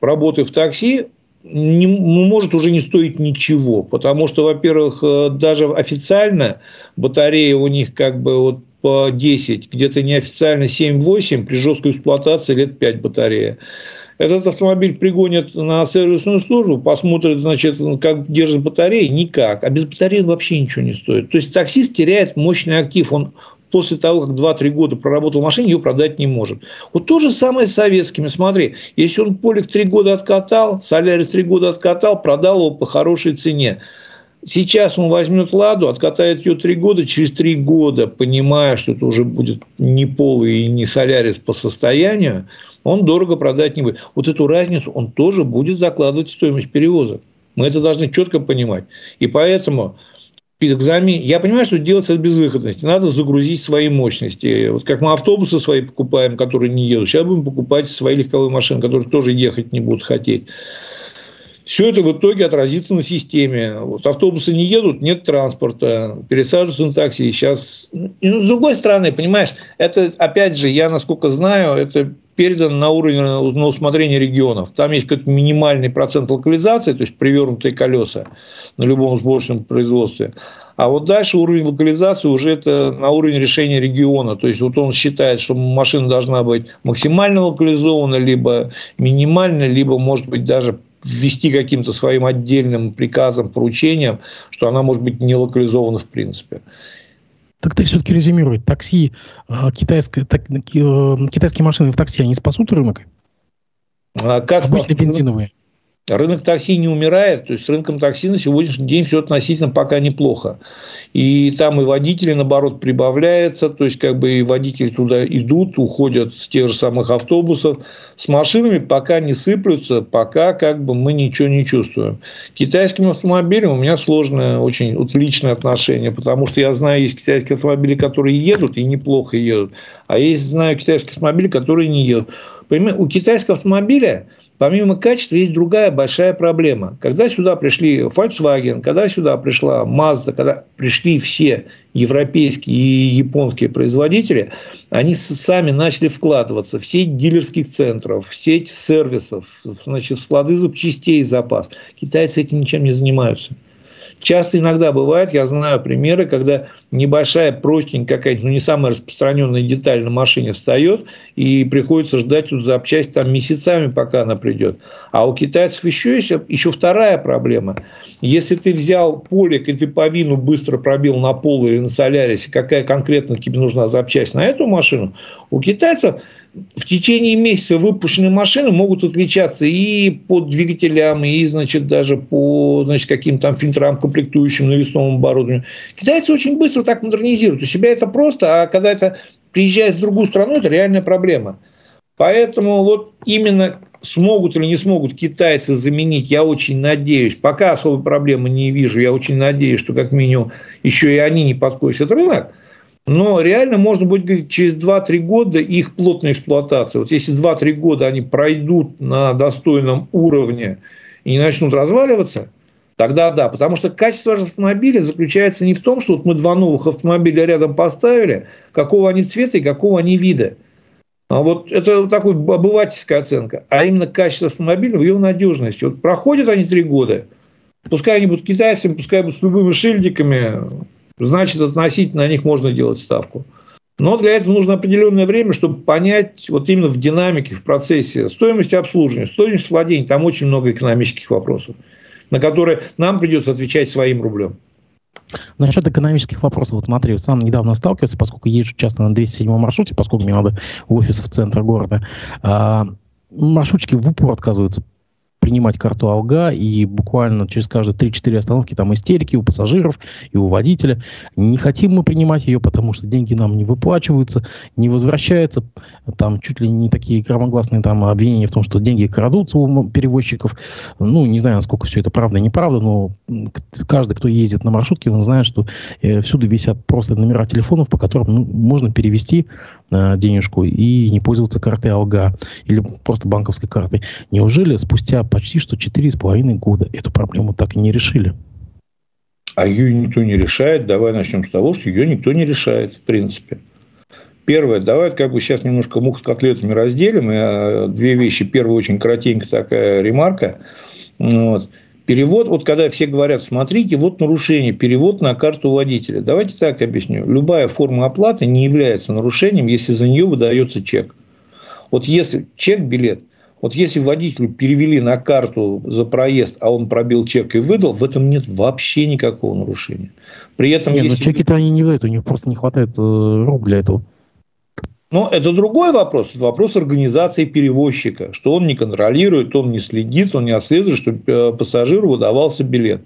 работы в такси не, ну, может уже не стоить ничего, потому что, во-первых, э, даже официально батареи у них как бы вот по 10, где-то неофициально 7-8, при жесткой эксплуатации лет 5 батарея. Этот автомобиль пригонят на сервисную службу, посмотрят, значит, как держит батареи, никак. А без батареи вообще ничего не стоит. То есть таксист теряет мощный актив, он после того, как 2-3 года проработал в машине, ее продать не может. Вот то же самое с советскими. Смотри, если он полик 3 года откатал, Солярис 3 года откатал, продал его по хорошей цене. Сейчас он возьмет «Ладу», откатает ее три года, через три года, понимая, что это уже будет не полый и не «Солярис» по состоянию, он дорого продать не будет. Вот эту разницу он тоже будет закладывать в стоимость перевоза. Мы это должны четко понимать. И поэтому экзамен. Я понимаю, что делать это безвыходности. Надо загрузить свои мощности. Вот как мы автобусы свои покупаем, которые не едут, сейчас будем покупать свои легковые машины, которые тоже ехать не будут хотеть. Все это в итоге отразится на системе. Вот автобусы не едут, нет транспорта, пересаживаются на такси. Сейчас, ну, с другой стороны, понимаешь, это, опять же, я, насколько знаю, это передано на уровень на усмотрение регионов. Там есть какой-то минимальный процент локализации, то есть привернутые колеса на любом сборочном производстве. А вот дальше уровень локализации уже это на уровень решения региона. То есть вот он считает, что машина должна быть максимально локализована, либо минимально, либо, может быть, даже ввести каким-то своим отдельным приказом, поручением, что она может быть не локализована в принципе. Так ты все-таки резюмируй. Такси, э, китайские, так, э, китайские машины в такси, они спасут рынок? А как Обычно бензиновые. Рынок такси не умирает, то есть с рынком такси на сегодняшний день все относительно пока неплохо. И там и водители, наоборот, прибавляются, то есть как бы и водители туда идут, уходят с тех же самых автобусов. С машинами пока не сыплются, пока как бы мы ничего не чувствуем. Китайским автомобилям у меня сложное, очень вот, личное отношение, потому что я знаю, есть китайские автомобили, которые едут и неплохо едут, а есть, знаю, китайские автомобили, которые не едут. Понимаете, у китайского автомобиля Помимо качества есть другая большая проблема. Когда сюда пришли Volkswagen, когда сюда пришла Mazda, когда пришли все европейские и японские производители, они сами начали вкладываться в сеть дилерских центров, в сеть сервисов, значит, склады запчастей и запас. Китайцы этим ничем не занимаются. Часто иногда бывает, я знаю примеры, когда небольшая, простенькая какая-нибудь, ну, не самая распространенная деталь на машине встает, и приходится ждать тут запчасть там месяцами, пока она придет. А у китайцев еще есть еще вторая проблема. Если ты взял полик, и ты по вину быстро пробил на пол или на солярисе, какая конкретно тебе нужна запчасть на эту машину, у китайцев в течение месяца выпущенные машины могут отличаться и по двигателям, и, значит, даже по значит, каким-то там фильтрам, комплектующим навесному оборудованию. Китайцы очень быстро так модернизируют. У себя это просто, а когда это приезжает в другую страну, это реальная проблема. Поэтому вот именно смогут или не смогут китайцы заменить, я очень надеюсь, пока особой проблемы не вижу, я очень надеюсь, что как минимум еще и они не подкосят рынок – но реально можно будет говорить, через 2-3 года их плотная эксплуатация. Вот если 2-3 года они пройдут на достойном уровне и не начнут разваливаться, Тогда да, потому что качество автомобиля заключается не в том, что вот мы два новых автомобиля рядом поставили, какого они цвета и какого они вида. А вот это такой обывательская оценка. А именно качество автомобиля в его надежности. Вот проходят они три года, пускай они будут китайцами, пускай будут с любыми шильдиками, значит, относительно на них можно делать ставку. Но для этого нужно определенное время, чтобы понять вот именно в динамике, в процессе стоимость обслуживания, стоимость владения. Там очень много экономических вопросов, на которые нам придется отвечать своим рублем. Насчет экономических вопросов, вот смотри, сам недавно сталкивался, поскольку езжу часто на 207 маршруте, поскольку мне надо в офис в центр города, а, маршрутчики в упор отказываются принимать карту Алга, и буквально через каждые 3-4 остановки там истерики у пассажиров и у водителя. Не хотим мы принимать ее, потому что деньги нам не выплачиваются, не возвращаются. Там чуть ли не такие громогласные там обвинения в том, что деньги крадутся у перевозчиков. Ну, не знаю, насколько все это правда и неправда, но каждый, кто ездит на маршрутке, он знает, что э, всюду висят просто номера телефонов, по которым ну, можно перевести э, денежку и не пользоваться картой Алга или просто банковской картой. Неужели спустя почти что четыре с половиной года эту проблему так и не решили. А ее никто не решает. Давай начнем с того, что ее никто не решает, в принципе. Первое, давай как бы сейчас немножко мух с котлетами разделим. И а, две вещи. Первая, очень коротенькая такая ремарка. Вот. Перевод, вот когда все говорят, смотрите, вот нарушение, перевод на карту водителя. Давайте так объясню. Любая форма оплаты не является нарушением, если за нее выдается чек. Вот если чек, билет – вот если водителю перевели на карту за проезд, а он пробил чек и выдал, в этом нет вообще никакого нарушения. При этом, нет, если... но чеки-то они не выдают, у них просто не хватает э, рук для этого. Но это другой вопрос. Это вопрос организации перевозчика, что он не контролирует, он не следит, он не отслеживает, чтобы э, пассажиру выдавался билет.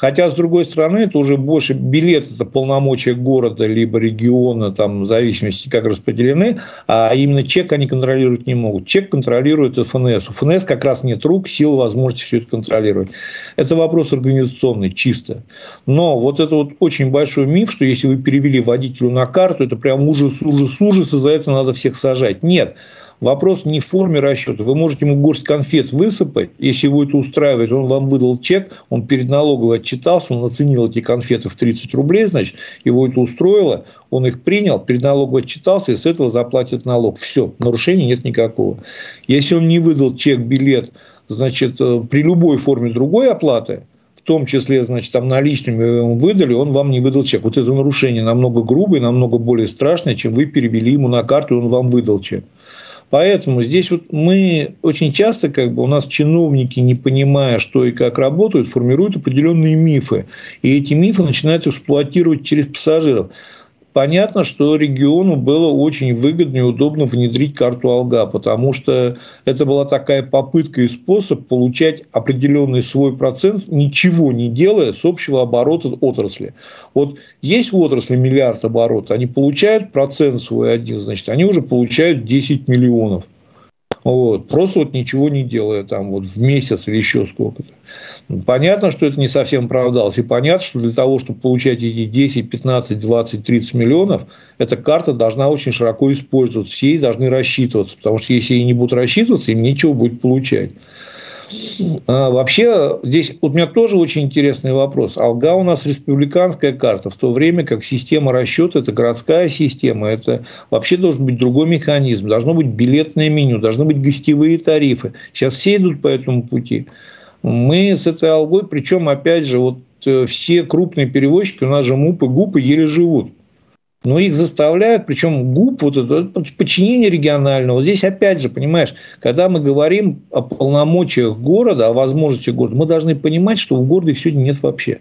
Хотя, с другой стороны, это уже больше билет, это полномочия города либо региона, там, в зависимости, как распределены, а именно чек они контролировать не могут. Чек контролирует ФНС. У ФНС как раз нет рук, сил, возможности все это контролировать. Это вопрос организационный, чисто. Но вот это вот очень большой миф, что если вы перевели водителю на карту, это прям ужас, ужас, ужас, и за это надо всех сажать. Нет. Вопрос не в форме расчета. Вы можете ему горсть конфет высыпать, если его это устраивает, он вам выдал чек, он перед налоговой отчитался, он оценил эти конфеты в 30 рублей, значит, его это устроило, он их принял, перед налоговой отчитался, и с этого заплатит налог. Все, нарушения нет никакого. Если он не выдал чек, билет, значит, э, при любой форме другой оплаты, в том числе, значит, там наличными ему выдали, он вам не выдал чек. Вот это нарушение намного грубое, намного более страшное, чем вы перевели ему на карту, и он вам выдал чек. Поэтому здесь вот мы очень часто, как бы у нас чиновники, не понимая, что и как работают, формируют определенные мифы. И эти мифы начинают эксплуатировать через пассажиров. Понятно, что региону было очень выгодно и удобно внедрить карту Алга, потому что это была такая попытка и способ получать определенный свой процент, ничего не делая с общего оборота отрасли. Вот есть в отрасли миллиард оборот, они получают процент свой один, значит, они уже получают 10 миллионов. Вот. Просто вот ничего не делая там вот в месяц или еще сколько-то. Понятно, что это не совсем оправдалось. И понятно, что для того, чтобы получать эти 10, 15, 20, 30 миллионов, эта карта должна очень широко использоваться. Все должны рассчитываться. Потому что если ей не будут рассчитываться, им нечего будет получать. А, вообще, здесь у меня тоже очень интересный вопрос. Алга у нас республиканская карта, в то время как система расчета – это городская система, это вообще должен быть другой механизм, должно быть билетное меню, должны быть гостевые тарифы. Сейчас все идут по этому пути. Мы с этой Алгой, причем, опять же, вот э, все крупные перевозчики, у нас же МУПы, ГУПы еле живут. Но их заставляют, причем ГУП, вот это подчинение регионального. Вот здесь опять же, понимаешь, когда мы говорим о полномочиях города, о возможности города, мы должны понимать, что в городе сегодня нет вообще.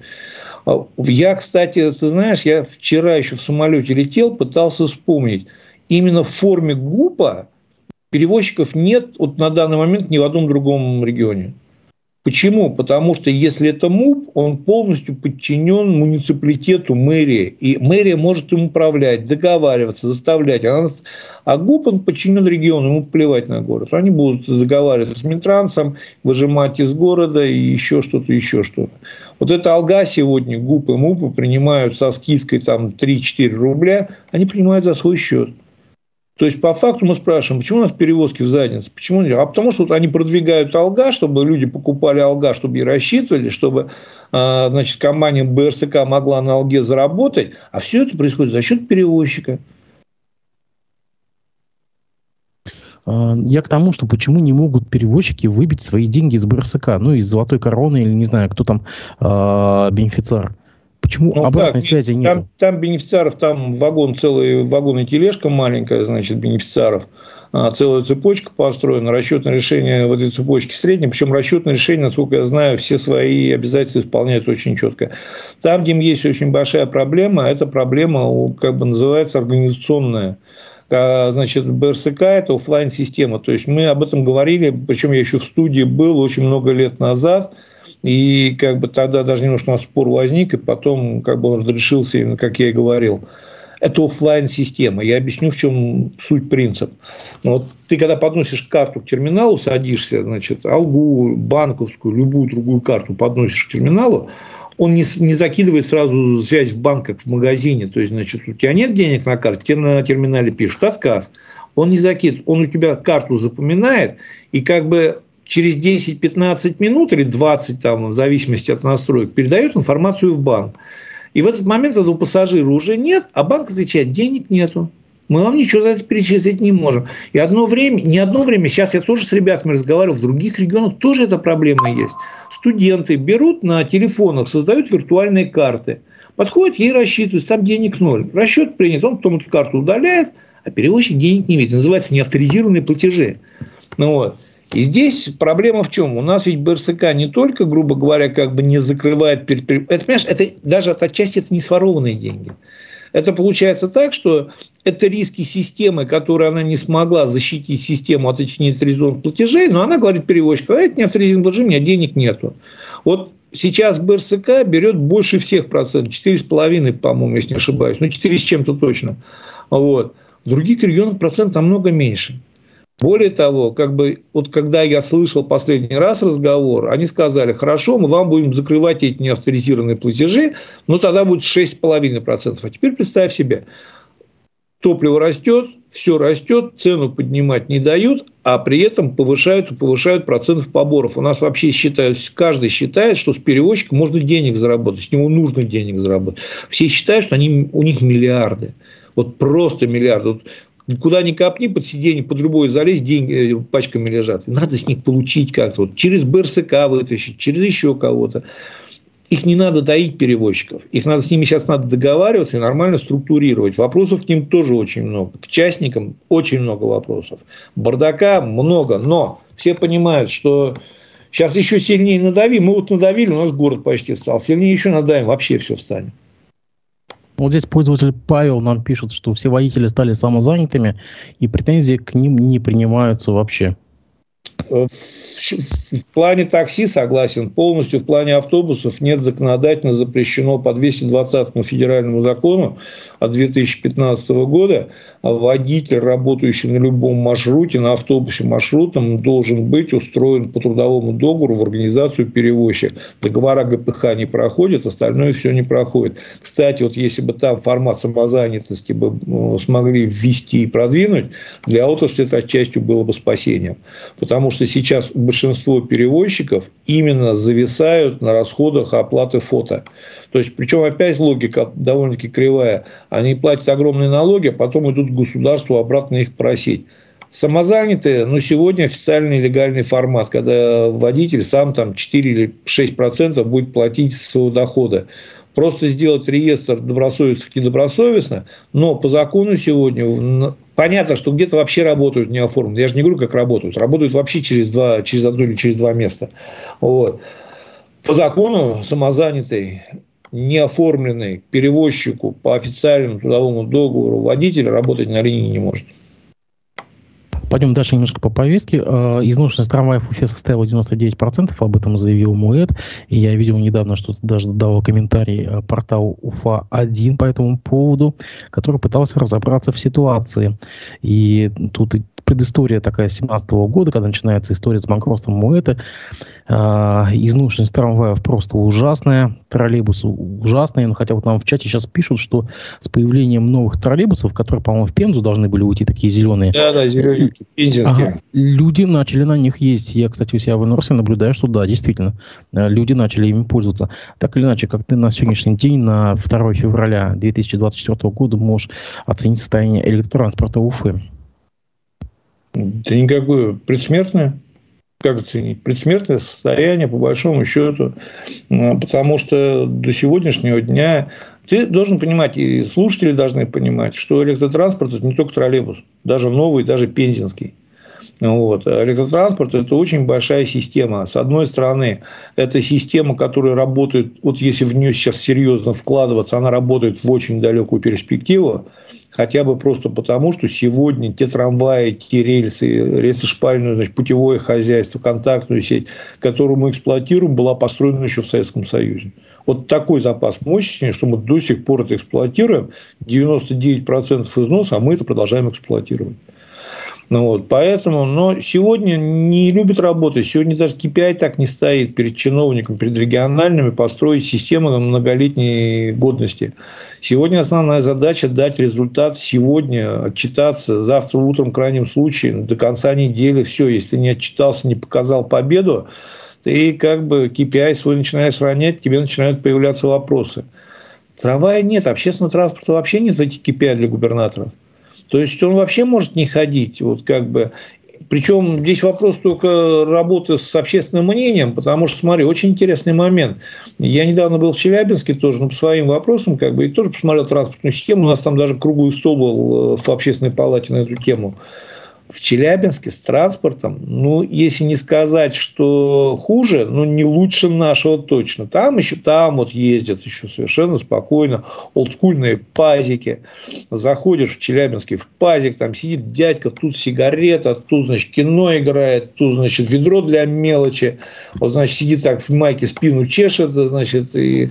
А, я, кстати, ты знаешь, я вчера еще в самолете летел, пытался вспомнить. Именно в форме ГУПа перевозчиков нет вот на данный момент ни в одном другом регионе. Почему? Потому что если это МУП, он полностью подчинен муниципалитету, мэрии. И мэрия может им управлять, договариваться, заставлять. А ГУП, он подчинен региону, ему плевать на город. Они будут договариваться с Минтрансом, выжимать из города и еще что-то, еще что-то. Вот это Алга сегодня, ГУП и МУП принимают со скидкой там 3-4 рубля, они принимают за свой счет. То есть, по факту мы спрашиваем, почему у нас перевозки в задницу? Почему? А потому что вот они продвигают алга, чтобы люди покупали алга, чтобы и рассчитывали, чтобы а, значит, компания БРСК могла на алге заработать. А все это происходит за счет перевозчика. А, я к тому, что почему не могут перевозчики выбить свои деньги из БРСК, ну, из Золотой Короны или не знаю, кто там э, бенефициар. Почему ну, обратной как? связи нет? Там, там бенефициаров, там вагон, целый вагон и тележка маленькая, значит, бенефициаров. А, целая цепочка построена, расчетное решение в этой цепочке среднее, причем расчетное решение, насколько я знаю, все свои обязательства исполняют очень четко. Там, где есть очень большая проблема, эта проблема, как бы называется, организационная а, значит, БРСК – это офлайн система То есть, мы об этом говорили, причем я еще в студии был очень много лет назад – и как бы тогда даже немножко у нас спор возник, и потом как бы он разрешился, именно как я и говорил. Это офлайн система Я объясню, в чем суть принцип. Вот ты когда подносишь карту к терминалу, садишься, значит, алгу, банковскую, любую другую карту подносишь к терминалу, он не, не закидывает сразу связь в банк, как в магазине. То есть, значит, у тебя нет денег на карте, тебе на терминале пишут отказ. Он не закидывает, он у тебя карту запоминает, и как бы через 10-15 минут или 20, там, в зависимости от настроек, передает информацию в банк. И в этот момент этого пассажира уже нет, а банк отвечает, денег нету. Мы вам ничего за это перечислить не можем. И одно время, не одно время, сейчас я тоже с ребятами разговаривал, в других регионах тоже эта проблема есть. Студенты берут на телефонах, создают виртуальные карты. Подходят, ей рассчитывают, там денег ноль. Расчет принят, он потом эту карту удаляет, а перевозчик денег не видит. Называется неавторизированные платежи. Ну, вот. И здесь проблема в чем? У нас ведь БРСК не только, грубо говоря, как бы не закрывает... Это, понимаешь, это даже от отчасти это не сворованные деньги. Это получается так, что это риски системы, которые она не смогла защитить систему от этих неавторизованных платежей, но она говорит перевозчику, а это не авторизованный платежи, у меня денег нету. Вот сейчас БРСК берет больше всех процентов, 4,5, по-моему, если не ошибаюсь, ну 4 с чем-то точно. Вот. В других регионах процент намного меньше. Более того, как бы, вот когда я слышал последний раз разговор, они сказали, хорошо, мы вам будем закрывать эти неавторизированные платежи, но тогда будет 6,5%. А теперь представь себе, топливо растет, все растет, цену поднимать не дают, а при этом повышают и повышают процентов поборов. У нас вообще считают, каждый считает, что с перевозчика можно денег заработать, с него нужно денег заработать. Все считают, что они, у них миллиарды. Вот просто миллиарды. Вот Куда ни копни, под сиденье, под любое залезть, деньги э, пачками лежат. Надо с них получить как-то. Вот через БРСК вытащить, через еще кого-то. Их не надо доить перевозчиков. Их надо с ними сейчас надо договариваться и нормально структурировать. Вопросов к ним тоже очень много. К частникам очень много вопросов. Бардака много. Но все понимают, что сейчас еще сильнее надави. Мы вот надавили, у нас город почти стал. Сильнее еще надавим, вообще все встанет. Вот здесь пользователь Павел нам пишет, что все водители стали самозанятыми, и претензии к ним не принимаются вообще. В, в плане такси согласен полностью. В плане автобусов нет законодательно запрещено по 220 федеральному закону от 2015 года. А водитель, работающий на любом маршруте, на автобусе маршрутом, должен быть устроен по трудовому договору в организацию перевозчик. Договора ГПХ не проходят, остальное все не проходит. Кстати, вот если бы там формат самозанятости бы э, смогли ввести и продвинуть, для отрасли это отчасти было бы спасением. Потому что сейчас большинство перевозчиков именно зависают на расходах оплаты фото. То есть, причем опять логика довольно-таки кривая. Они платят огромные налоги, а потом идут к государству обратно их просить. Самозанятые, ну, сегодня официальный легальный формат, когда водитель сам там 4 или 6 процентов будет платить с своего дохода. Просто сделать реестр добросовестных недобросовестно, но по закону сегодня понятно, что где-то вообще работают не оформлены. Я же не говорю, как работают. Работают вообще через, два, через одно или через два места. Вот. По закону самозанятый неоформленный перевозчику по официальному трудовому договору водитель работать на линии не может. Пойдем дальше немножко по повестке. Э, изношенность трамваев в Уфе составила 99%, об этом заявил МУЭД. И я видел недавно, что даже дал комментарий э, портал УФА-1 по этому поводу, который пытался разобраться в ситуации. И тут предыстория такая 17 года, когда начинается история с банкротством Муэты. Э, изношенность трамваев просто ужасная, троллейбусы ужасные. Но хотя вот нам в чате сейчас пишут, что с появлением новых троллейбусов, которые, по-моему, в Пензу должны были уйти такие зеленые. Да, да, зеленые, пензенские. Ага, люди начали на них ездить. Я, кстати, у себя в Инорсе наблюдаю, что да, действительно, э, люди начали ими пользоваться. Так или иначе, как ты на сегодняшний день, на 2 февраля 2024 года можешь оценить состояние электротранспорта Уфы? Да никакое. Предсмертное. Как оценить? Предсмертное состояние, по большому счету. Потому что до сегодняшнего дня ты должен понимать, и слушатели должны понимать, что электротранспорт – это не только троллейбус, даже новый, даже пензенский. Вот. Электротранспорт – это очень большая система. С одной стороны, это система, которая работает, вот если в нее сейчас серьезно вкладываться, она работает в очень далекую перспективу, хотя бы просто потому, что сегодня те трамваи, те рельсы, рельсошпальное значит, путевое хозяйство, контактную сеть, которую мы эксплуатируем, была построена еще в Советском Союзе. Вот такой запас мощности, что мы до сих пор это эксплуатируем, 99% износа, а мы это продолжаем эксплуатировать. Ну, вот, поэтому, но сегодня не любят работать. Сегодня даже KPI так не стоит перед чиновником, перед региональными построить систему на многолетней годности. Сегодня основная задача дать результат сегодня, отчитаться, завтра утром в крайнем случае, до конца недели, все, если не отчитался, не показал победу, ты как бы KPI свой начинаешь ронять, тебе начинают появляться вопросы. Трамвая нет, общественного транспорта вообще нет в этих KPI для губернаторов. То есть он вообще может не ходить, вот как бы. Причем здесь вопрос только работы с общественным мнением, потому что, смотри, очень интересный момент. Я недавно был в Челябинске тоже, ну, по своим вопросам, как бы, и тоже посмотрел транспортную систему. У нас там даже круглый стол был э, в общественной палате на эту тему в Челябинске с транспортом, ну, если не сказать, что хуже, ну, не лучше нашего точно. Там еще, там вот ездят еще совершенно спокойно, олдскульные пазики. Заходишь в Челябинске в пазик, там сидит дядька, тут сигарета, тут, значит, кино играет, тут, значит, ведро для мелочи. Вот, значит, сидит так в майке, спину чешет, значит, и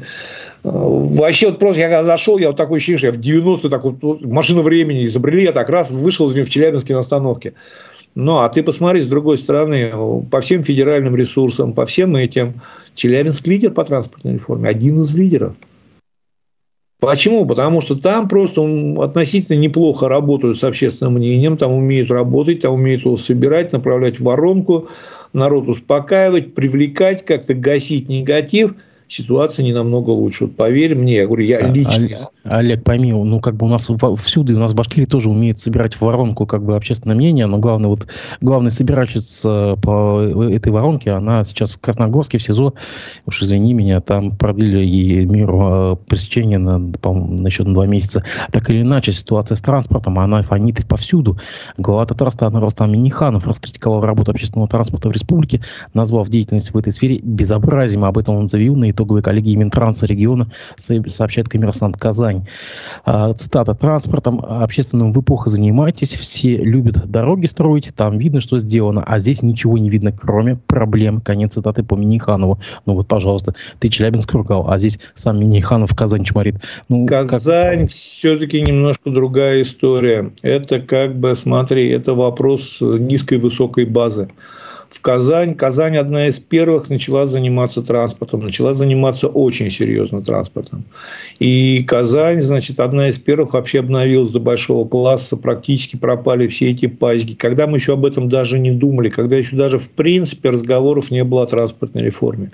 Вообще, вот просто я когда зашел, я вот такой ощущение, что я в 90-е так вот, машину времени изобрели, я так раз вышел из нее в Челябинске на остановке. Ну, а ты посмотри, с другой стороны, по всем федеральным ресурсам, по всем этим, Челябинск лидер по транспортной реформе, один из лидеров. Почему? Потому что там просто относительно неплохо работают с общественным мнением, там умеют работать, там умеют его собирать, направлять в воронку, народ успокаивать, привлекать, как-то гасить негатив – ситуация не намного лучше. Вот поверь мне, я говорю, я лично. Олег, пойми, ну как бы у нас всюду, у нас в Башкирии тоже умеет собирать в воронку как бы общественное мнение, но главный вот главный собирательница по этой воронке, она сейчас в Красногорске в СИЗО, уж извини меня, там продлили и меру а, пресечения на, на еще на два месяца. Так или иначе, ситуация с транспортом, она фонит повсюду. Глава Татарстана Рустам Миниханов раскритиковал работу общественного транспорта в республике, назвав деятельность в этой сфере безобразием. Об этом он заявил на итоговой коллегии Минтранса региона, сообщает коммерсант Казань. А, цитата. «Транспортом общественным вы плохо занимаетесь, все любят дороги строить, там видно, что сделано, а здесь ничего не видно, кроме проблем». Конец цитаты по Миниханову. Ну вот, пожалуйста, ты Челябинск ругал, а здесь сам Миниханов Казань чморит. Ну, Казань как... все-таки немножко другая история. Это как бы, смотри, это вопрос низкой-высокой базы в Казань. Казань одна из первых начала заниматься транспортом, начала заниматься очень серьезно транспортом. И Казань, значит, одна из первых вообще обновилась до большого класса, практически пропали все эти пазики. Когда мы еще об этом даже не думали, когда еще даже в принципе разговоров не было о транспортной реформе.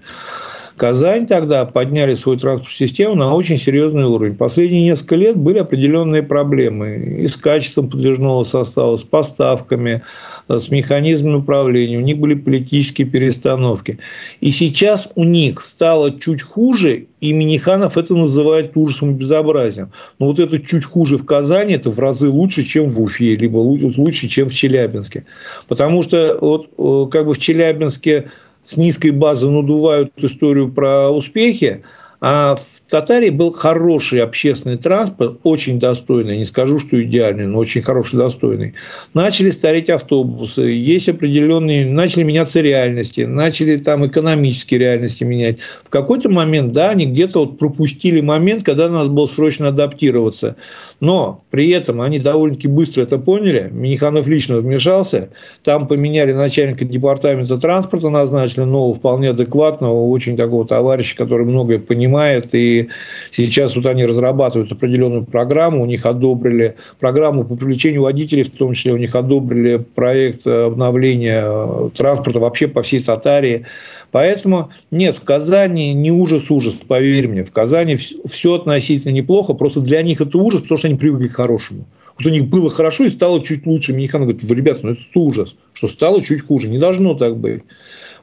Казань тогда подняли свою транспортную систему на очень серьезный уровень. Последние несколько лет были определенные проблемы и с качеством подвижного состава, с поставками, с механизмом управления. У них были политические перестановки. И сейчас у них стало чуть хуже, и Миниханов это называет ужасом и безобразием. Но вот это чуть хуже в Казани, это в разы лучше, чем в Уфе, либо лучше, чем в Челябинске. Потому что вот э, как бы в Челябинске с низкой базы надувают историю про успехи, А в Татарии был хороший общественный транспорт, очень достойный, не скажу, что идеальный, но очень хороший, достойный. Начали стареть автобусы, есть определенные, начали меняться реальности, начали там экономические реальности менять. В какой-то момент, да, они где-то вот пропустили момент, когда надо было срочно адаптироваться. Но при этом они довольно-таки быстро это поняли. Миниханов лично вмешался. Там поменяли начальника департамента транспорта, назначили нового, вполне адекватного, очень такого товарища, который многое понимает понимает, и сейчас вот они разрабатывают определенную программу, у них одобрили программу по привлечению водителей, в том числе у них одобрили проект обновления э, транспорта вообще по всей Татарии. Поэтому нет, в Казани не ужас-ужас, поверь мне. В Казани все относительно неплохо, просто для них это ужас, потому что они привыкли к хорошему. Вот у них было хорошо и стало чуть лучше. Механик говорит, ребята, ну это ужас, что стало чуть хуже. Не должно так быть.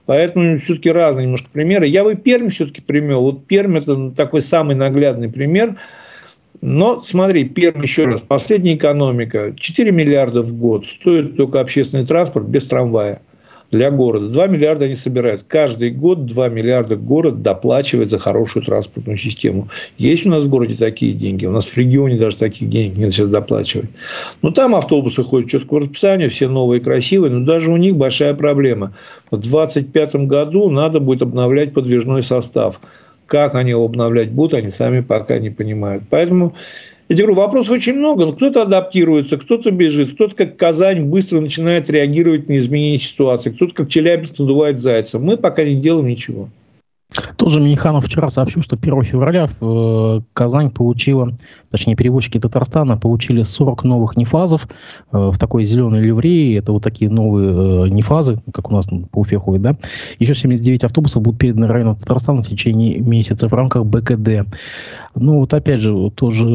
Поэтому все-таки разные немножко примеры. Я бы Пермь все-таки примел. Вот Пермь это такой самый наглядный пример. Но смотри, Пермь еще раз, последняя экономика, 4 миллиарда в год стоит только общественный транспорт без трамвая для города. 2 миллиарда они собирают. Каждый год 2 миллиарда город доплачивает за хорошую транспортную систему. Есть у нас в городе такие деньги. У нас в регионе даже таких денег нет сейчас доплачивать. Но там автобусы ходят четко по расписанию, все новые, красивые. Но даже у них большая проблема. В 2025 году надо будет обновлять подвижной состав. Как они его обновлять будут, они сами пока не понимают. Поэтому я говорю, вопросов очень много, но кто-то адаптируется, кто-то бежит, кто-то, как Казань, быстро начинает реагировать на изменение ситуации, кто-то, как Челябинск, надувает зайца. Мы пока не делаем ничего. Тоже Миниханов вчера сообщил, что 1 февраля э, Казань получила, точнее перевозчики Татарстана получили 40 новых нефазов э, в такой зеленой ливреи. Это вот такие новые э, нефазы, как у нас по Уфе ходят, да. Еще 79 автобусов будут переданы району Татарстана в течение месяца в рамках БКД. Ну вот опять же, тоже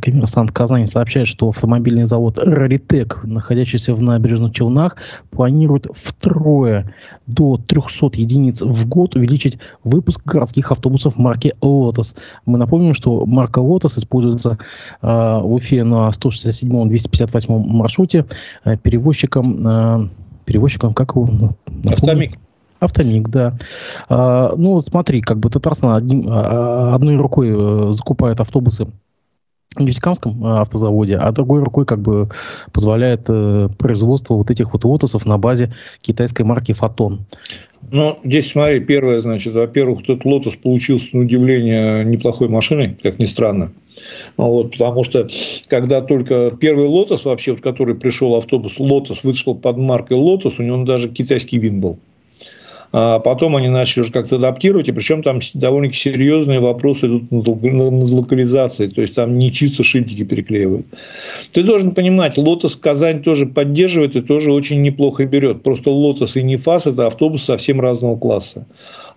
коммерсант Казани сообщает, что автомобильный завод «Раритек», находящийся в набережных Челнах, планирует втрое до 300 единиц в год увеличить выпуск городских автобусов марки «Лотос». Мы напомним, что марка «Лотос» используется э, в Уфе на 167-258 маршруте э, перевозчиком, э, перевозчиком, как его? Автомик. Автомик, да. А, ну, смотри, как бы Татарстан одним, одной рукой э, закупает автобусы Нефтекамском э, автозаводе, а другой рукой как бы позволяет э, производство вот этих вот лотосов на базе китайской марки «Фотон». Ну, здесь смотри, первое, значит, во-первых, этот лотос получился, на удивление, неплохой машиной, как ни странно. Вот, потому что когда только первый лотос вообще, вот, который пришел автобус, лотос вышел под маркой лотос, у него даже китайский вин был. А потом они начали уже как-то адаптировать, и причем там довольно серьезные вопросы идут над локализацией, то есть там не чисто шильдики переклеивают. Ты должен понимать, Лотос Казань тоже поддерживает и тоже очень неплохо берет. Просто Лотос и Нефас – это автобус совсем разного класса.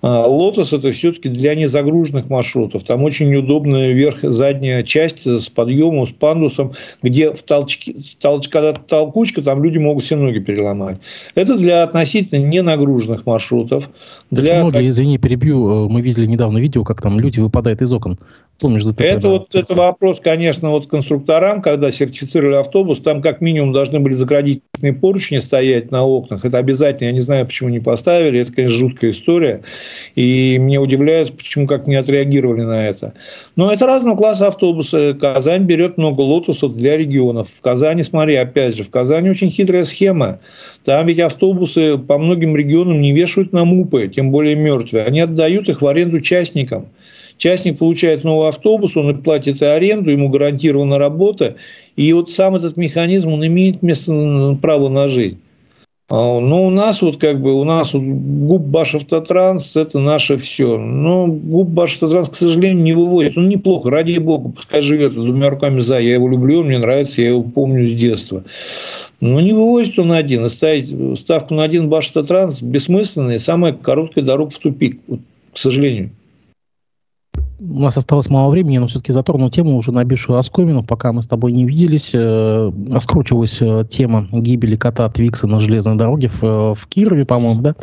А, Лотос это все-таки для незагруженных маршрутов. Там очень неудобная верх, задняя часть с подъемом, с пандусом, где в толчке, толч, когда толкучка, там люди могут все ноги переломать. Это для относительно ненагруженных маршрутов. Для... Ноги, извини, перебью. Мы видели недавно видео, как там люди выпадают из окон. Помнишь, это да? вот это вопрос, конечно, вот конструкторам, когда сертифицировали автобус, там как минимум должны были заградительные поручни стоять на окнах. Это обязательно, я не знаю, почему не поставили. Это, конечно, жуткая история. И мне удивляет, почему как не отреагировали на это. Но это разного класса автобусы. Казань берет много лотусов для регионов. В Казани, смотри, опять же, в Казани очень хитрая схема. Там ведь автобусы по многим регионам не вешают на мупы, тем более мертвые. Они отдают их в аренду частникам. Частник получает новый автобус, он платит и аренду, ему гарантирована работа. И вот сам этот механизм, он имеет место, право на жизнь. А, но у нас вот как бы, у нас вот ГУП Башавтотранс – это наше все. Но ГУП Башавтотранс, к сожалению, не выводит. Он неплохо, ради бога, пускай живет двумя руками за. Я его люблю, он мне нравится, я его помню с детства. Но не вывозит он один. И ставить ставку на один Башавтотранс бессмысленно и самая короткая дорога в тупик, вот, к сожалению у нас осталось мало времени, но все-таки затронул тему, уже набившую оскомину, пока мы с тобой не виделись. Э, раскручивалась э, тема гибели кота Твикса на железной дороге в, э, в Кирове, по-моему, да?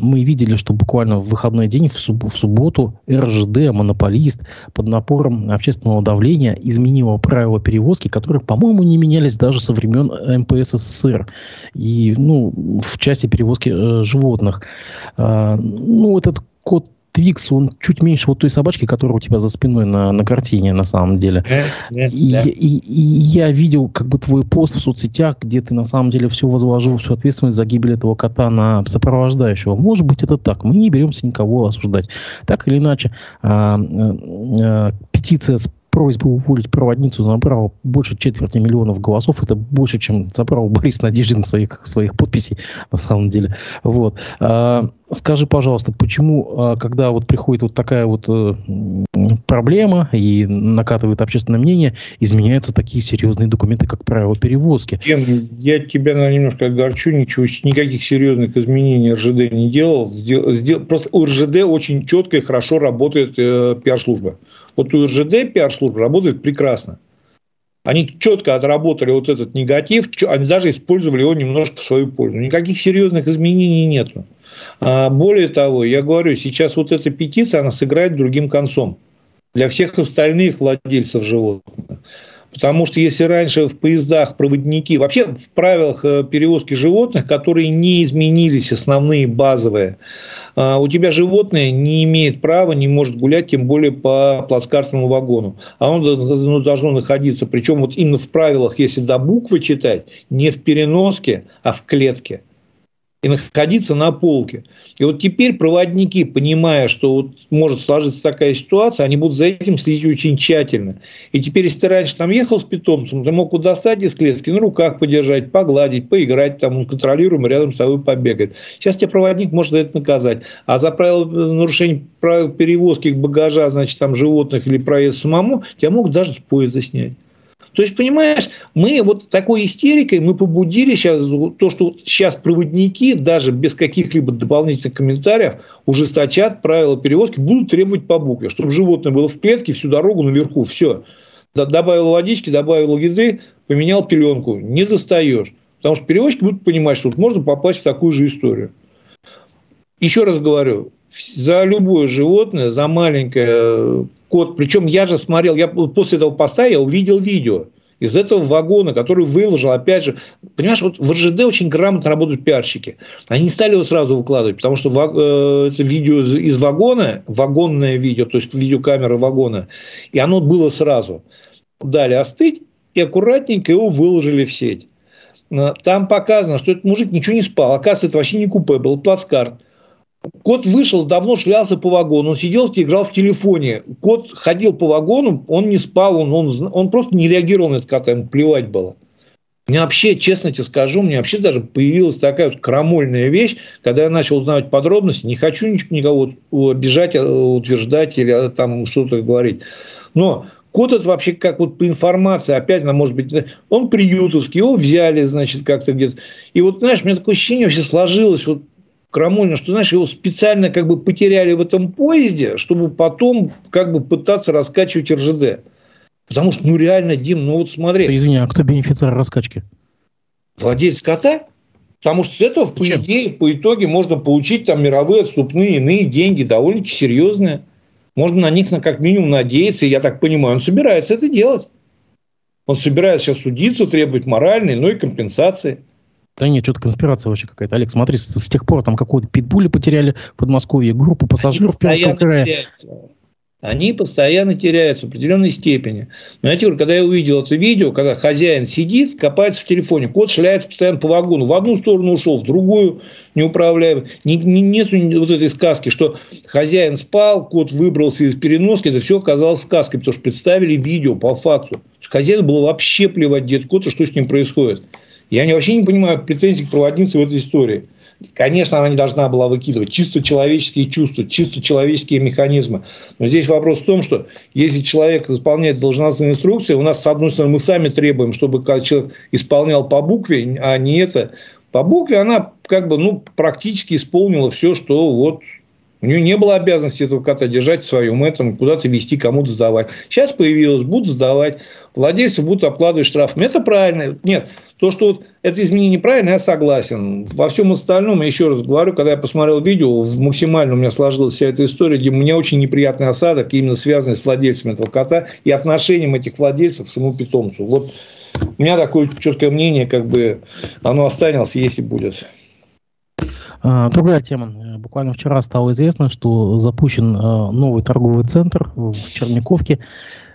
Мы видели, что буквально в выходной день, в, суб, в субботу, РЖД, монополист, под напором общественного давления изменила правила перевозки, которые, по-моему, не менялись даже со времен МПС СССР. И, ну, в части перевозки э, животных. Э, ну, этот кот Твикс, он чуть меньше вот той собачки, которая у тебя за спиной на, на картине, на самом деле. и, и, и я видел как бы твой пост в соцсетях, где ты на самом деле все возложил, всю ответственность за гибель этого кота на сопровождающего. Может быть, это так. Мы не беремся никого осуждать. Так или иначе, а, а, а, петиция с просьба уволить проводницу набрала больше четверти миллионов голосов. Это больше, чем забрал Борис Надеждин своих, своих подписей, на самом деле. Вот. А, скажи, пожалуйста, почему, а, когда вот приходит вот такая вот э, проблема и накатывает общественное мнение, изменяются такие серьезные документы, как правило перевозки? Я тебя наверное, немножко огорчу, ничего, никаких серьезных изменений РЖД не делал. Сдел, просто у РЖД очень четко и хорошо работает э, пиар-служба. Вот у РЖД пиар-служба работает прекрасно. Они четко отработали вот этот негатив, они даже использовали его немножко в свою пользу. Никаких серьезных изменений нет. А более того, я говорю, сейчас вот эта петиция, она сыграет другим концом для всех остальных владельцев животных. Потому что если раньше в поездах проводники, вообще в правилах э, перевозки животных, которые не изменились, основные базовые, а, у тебя животное не имеет права, не может гулять, тем более по плацкартному вагону. А он ну, должно находиться, причем вот именно в правилах, если до буквы читать, не в переноске, а в клетке – и находиться на полке. И вот теперь проводники, понимая, что вот может сложиться такая ситуация, они будут за этим следить очень тщательно. И теперь, если ты раньше там ехал с питомцем, ты мог его достать из клетки, на руках подержать, погладить, поиграть, там он контролируемо рядом с тобой побегает. Сейчас тебе проводник может за это наказать. А за правило, нарушение правил перевозки багажа, значит, там животных или проезд самому, тебя могут даже с поезда снять. То есть, понимаешь, мы вот такой истерикой мы побудили сейчас то, что сейчас проводники даже без каких-либо дополнительных комментариев ужесточат правила перевозки, будут требовать по букве, чтобы животное было в клетке всю дорогу наверху. Все. Добавил водички, добавил еды, поменял пеленку. Не достаешь. Потому что перевозчики будут понимать, что тут можно попасть в такую же историю. Еще раз говорю, за любое животное, за маленькое код. Причем я же смотрел, я после этого поста я увидел видео из этого вагона, который выложил, опять же, понимаешь, вот в РЖД очень грамотно работают пиарщики. Они не стали его сразу выкладывать, потому что э, это видео из, вагона, вагонное видео, то есть видеокамера вагона, и оно было сразу. Дали остыть, и аккуратненько его выложили в сеть. Там показано, что этот мужик ничего не спал. Оказывается, это вообще не купе, был плацкарт. Кот вышел, давно шлялся по вагону, он сидел, играл в телефоне. Кот ходил по вагону, он не спал, он, он, он просто не реагировал на это кота, ему плевать было. Мне вообще, честно тебе скажу, мне вообще даже появилась такая вот крамольная вещь, когда я начал узнавать подробности, не хочу никого обижать, а, утверждать или а, там что-то говорить. Но Кот это вообще как вот по информации, опять она может быть, он приютовский, его взяли, значит, как-то где-то. И вот, знаешь, у меня такое ощущение вообще сложилось, вот Крамольно, что, знаешь, его специально как бы потеряли в этом поезде, чтобы потом как бы пытаться раскачивать РЖД. Потому что, ну, реально, Дим, ну вот смотри. Извини, а кто бенефициар раскачки? Владелец кота. Потому что с этого, по идее, по итоге можно получить там мировые отступные иные деньги, довольно серьезные. Можно на них на как минимум надеяться. И я так понимаю, он собирается это делать. Он собирается сейчас судиться, требовать моральной, но и компенсации. Да нет, что-то конспирация вообще какая-то. Олег, смотри, с, с тех пор там какого-то питбуля потеряли в Подмосковье, группу пассажиров Пермского края. Теряются. Они постоянно теряются в определенной степени. Но я тебе говорю, когда я увидел это видео, когда хозяин сидит, копается в телефоне, кот шляется постоянно по вагону, в одну сторону ушел, в другую неуправляемый. Не, не, нет вот этой сказки, что хозяин спал, кот выбрался из переноски, это все оказалось сказкой, потому что представили видео по факту. Хозяину было вообще плевать, где кот, и что с ним происходит. Я вообще не понимаю претензий к проводнице в этой истории. Конечно, она не должна была выкидывать чисто человеческие чувства, чисто человеческие механизмы. Но здесь вопрос в том, что если человек исполняет должностные инструкции, у нас, с одной стороны, мы сами требуем, чтобы человек исполнял по букве, а не это. По букве она как бы ну, практически исполнила все, что вот у нее не было обязанности этого кота держать в своем этом, куда-то вести, кому-то сдавать. Сейчас появилось, будут сдавать. Владельцы будут обкладывать штрафами. Это правильно. Нет, то, что вот это изменение неправильно, я согласен. Во всем остальном, еще раз говорю, когда я посмотрел видео, максимально у меня сложилась вся эта история, где у меня очень неприятный осадок, именно связанный с владельцем этого кота и отношением этих владельцев к своему питомцу. Вот у меня такое четкое мнение, как бы оно останется, если будет. А, другая тема. Буквально вчера стало известно, что запущен новый торговый центр в Черниковке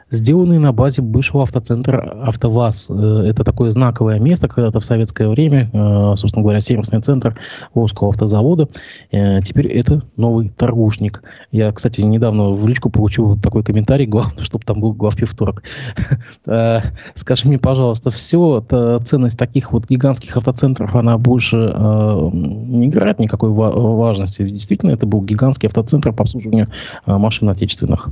сделанный на базе бывшего автоцентра «АвтоВАЗ». Э, это такое знаковое место, когда-то в советское время, э, собственно говоря, сервисный центр Волжского автозавода. Э, теперь это новый торгушник. Я, кстати, недавно в личку получил такой комментарий, главное, (laughs) чтобы там был главпивторг. (laughs) Скажи мне, пожалуйста, все, ценность таких вот гигантских автоцентров, она больше не играет никакой важности. Действительно, это был гигантский автоцентр по обслуживанию машин отечественных.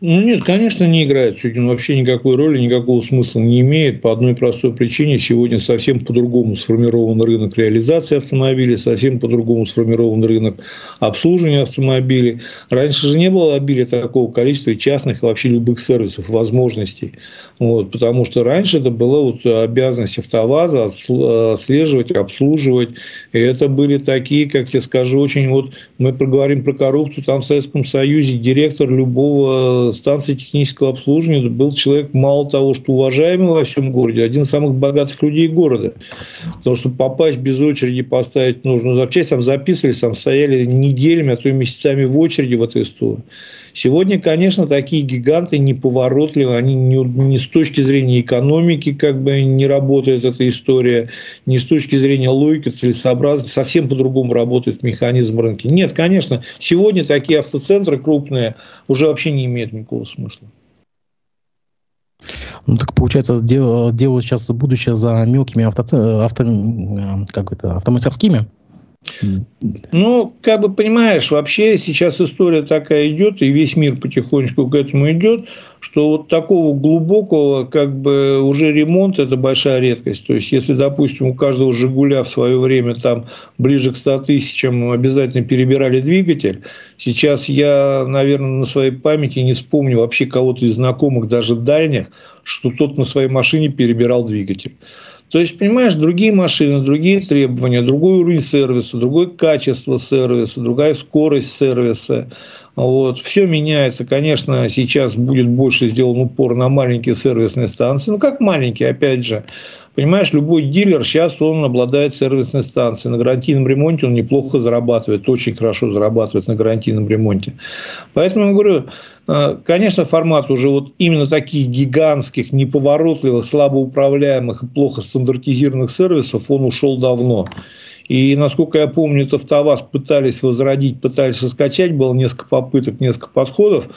Ну нет, конечно, не играет. Сегодня вообще никакой роли, никакого смысла не имеет. По одной простой причине. Сегодня совсем по-другому сформирован рынок реализации автомобилей, совсем по-другому сформирован рынок обслуживания автомобилей. Раньше же не было обилия такого количества частных и вообще любых сервисов, возможностей. Вот, потому что раньше это была вот обязанность автоваза отслеживать, обслуживать. И это были такие, как тебе скажу, очень вот мы проговорим про коррупцию, там в Советском Союзе директор любого станции технического обслуживания был человек, мало того, что уважаемый во всем городе, один из самых богатых людей города. Потому что попасть без очереди, поставить нужную запчасть, там записывались, там стояли неделями, а то и месяцами в очереди в эту историю. Сегодня, конечно, такие гиганты неповоротливы, они не, не с точки зрения экономики как бы не работает эта история, не с точки зрения логики, целесообразности, совсем по-другому работает механизм рынка. Нет, конечно, сегодня такие автоцентры крупные уже вообще не имеют никакого смысла. Ну, так получается, делают сейчас будущее за мелкими авто, авто, э, как это, автомастерскими? Ну, как бы понимаешь, вообще сейчас история такая идет, и весь мир потихонечку к этому идет, что вот такого глубокого как бы уже ремонт – это большая редкость. То есть, если, допустим, у каждого «Жигуля» в свое время там ближе к 100 тысячам обязательно перебирали двигатель, сейчас я, наверное, на своей памяти не вспомню вообще кого-то из знакомых, даже дальних, что тот на своей машине перебирал двигатель. То есть, понимаешь, другие машины, другие требования, другой уровень сервиса, другое качество сервиса, другая скорость сервиса. Вот. Все меняется. Конечно, сейчас будет больше сделан упор на маленькие сервисные станции. Ну, как маленькие, опять же. Понимаешь, любой дилер сейчас он обладает сервисной станцией. На гарантийном ремонте он неплохо зарабатывает, очень хорошо зарабатывает на гарантийном ремонте. Поэтому я говорю, конечно, формат уже вот именно таких гигантских, неповоротливых, слабо управляемых и плохо стандартизированных сервисов, он ушел давно. И, насколько я помню, это АвтоВАЗ пытались возродить, пытались раскачать, было несколько попыток, несколько подходов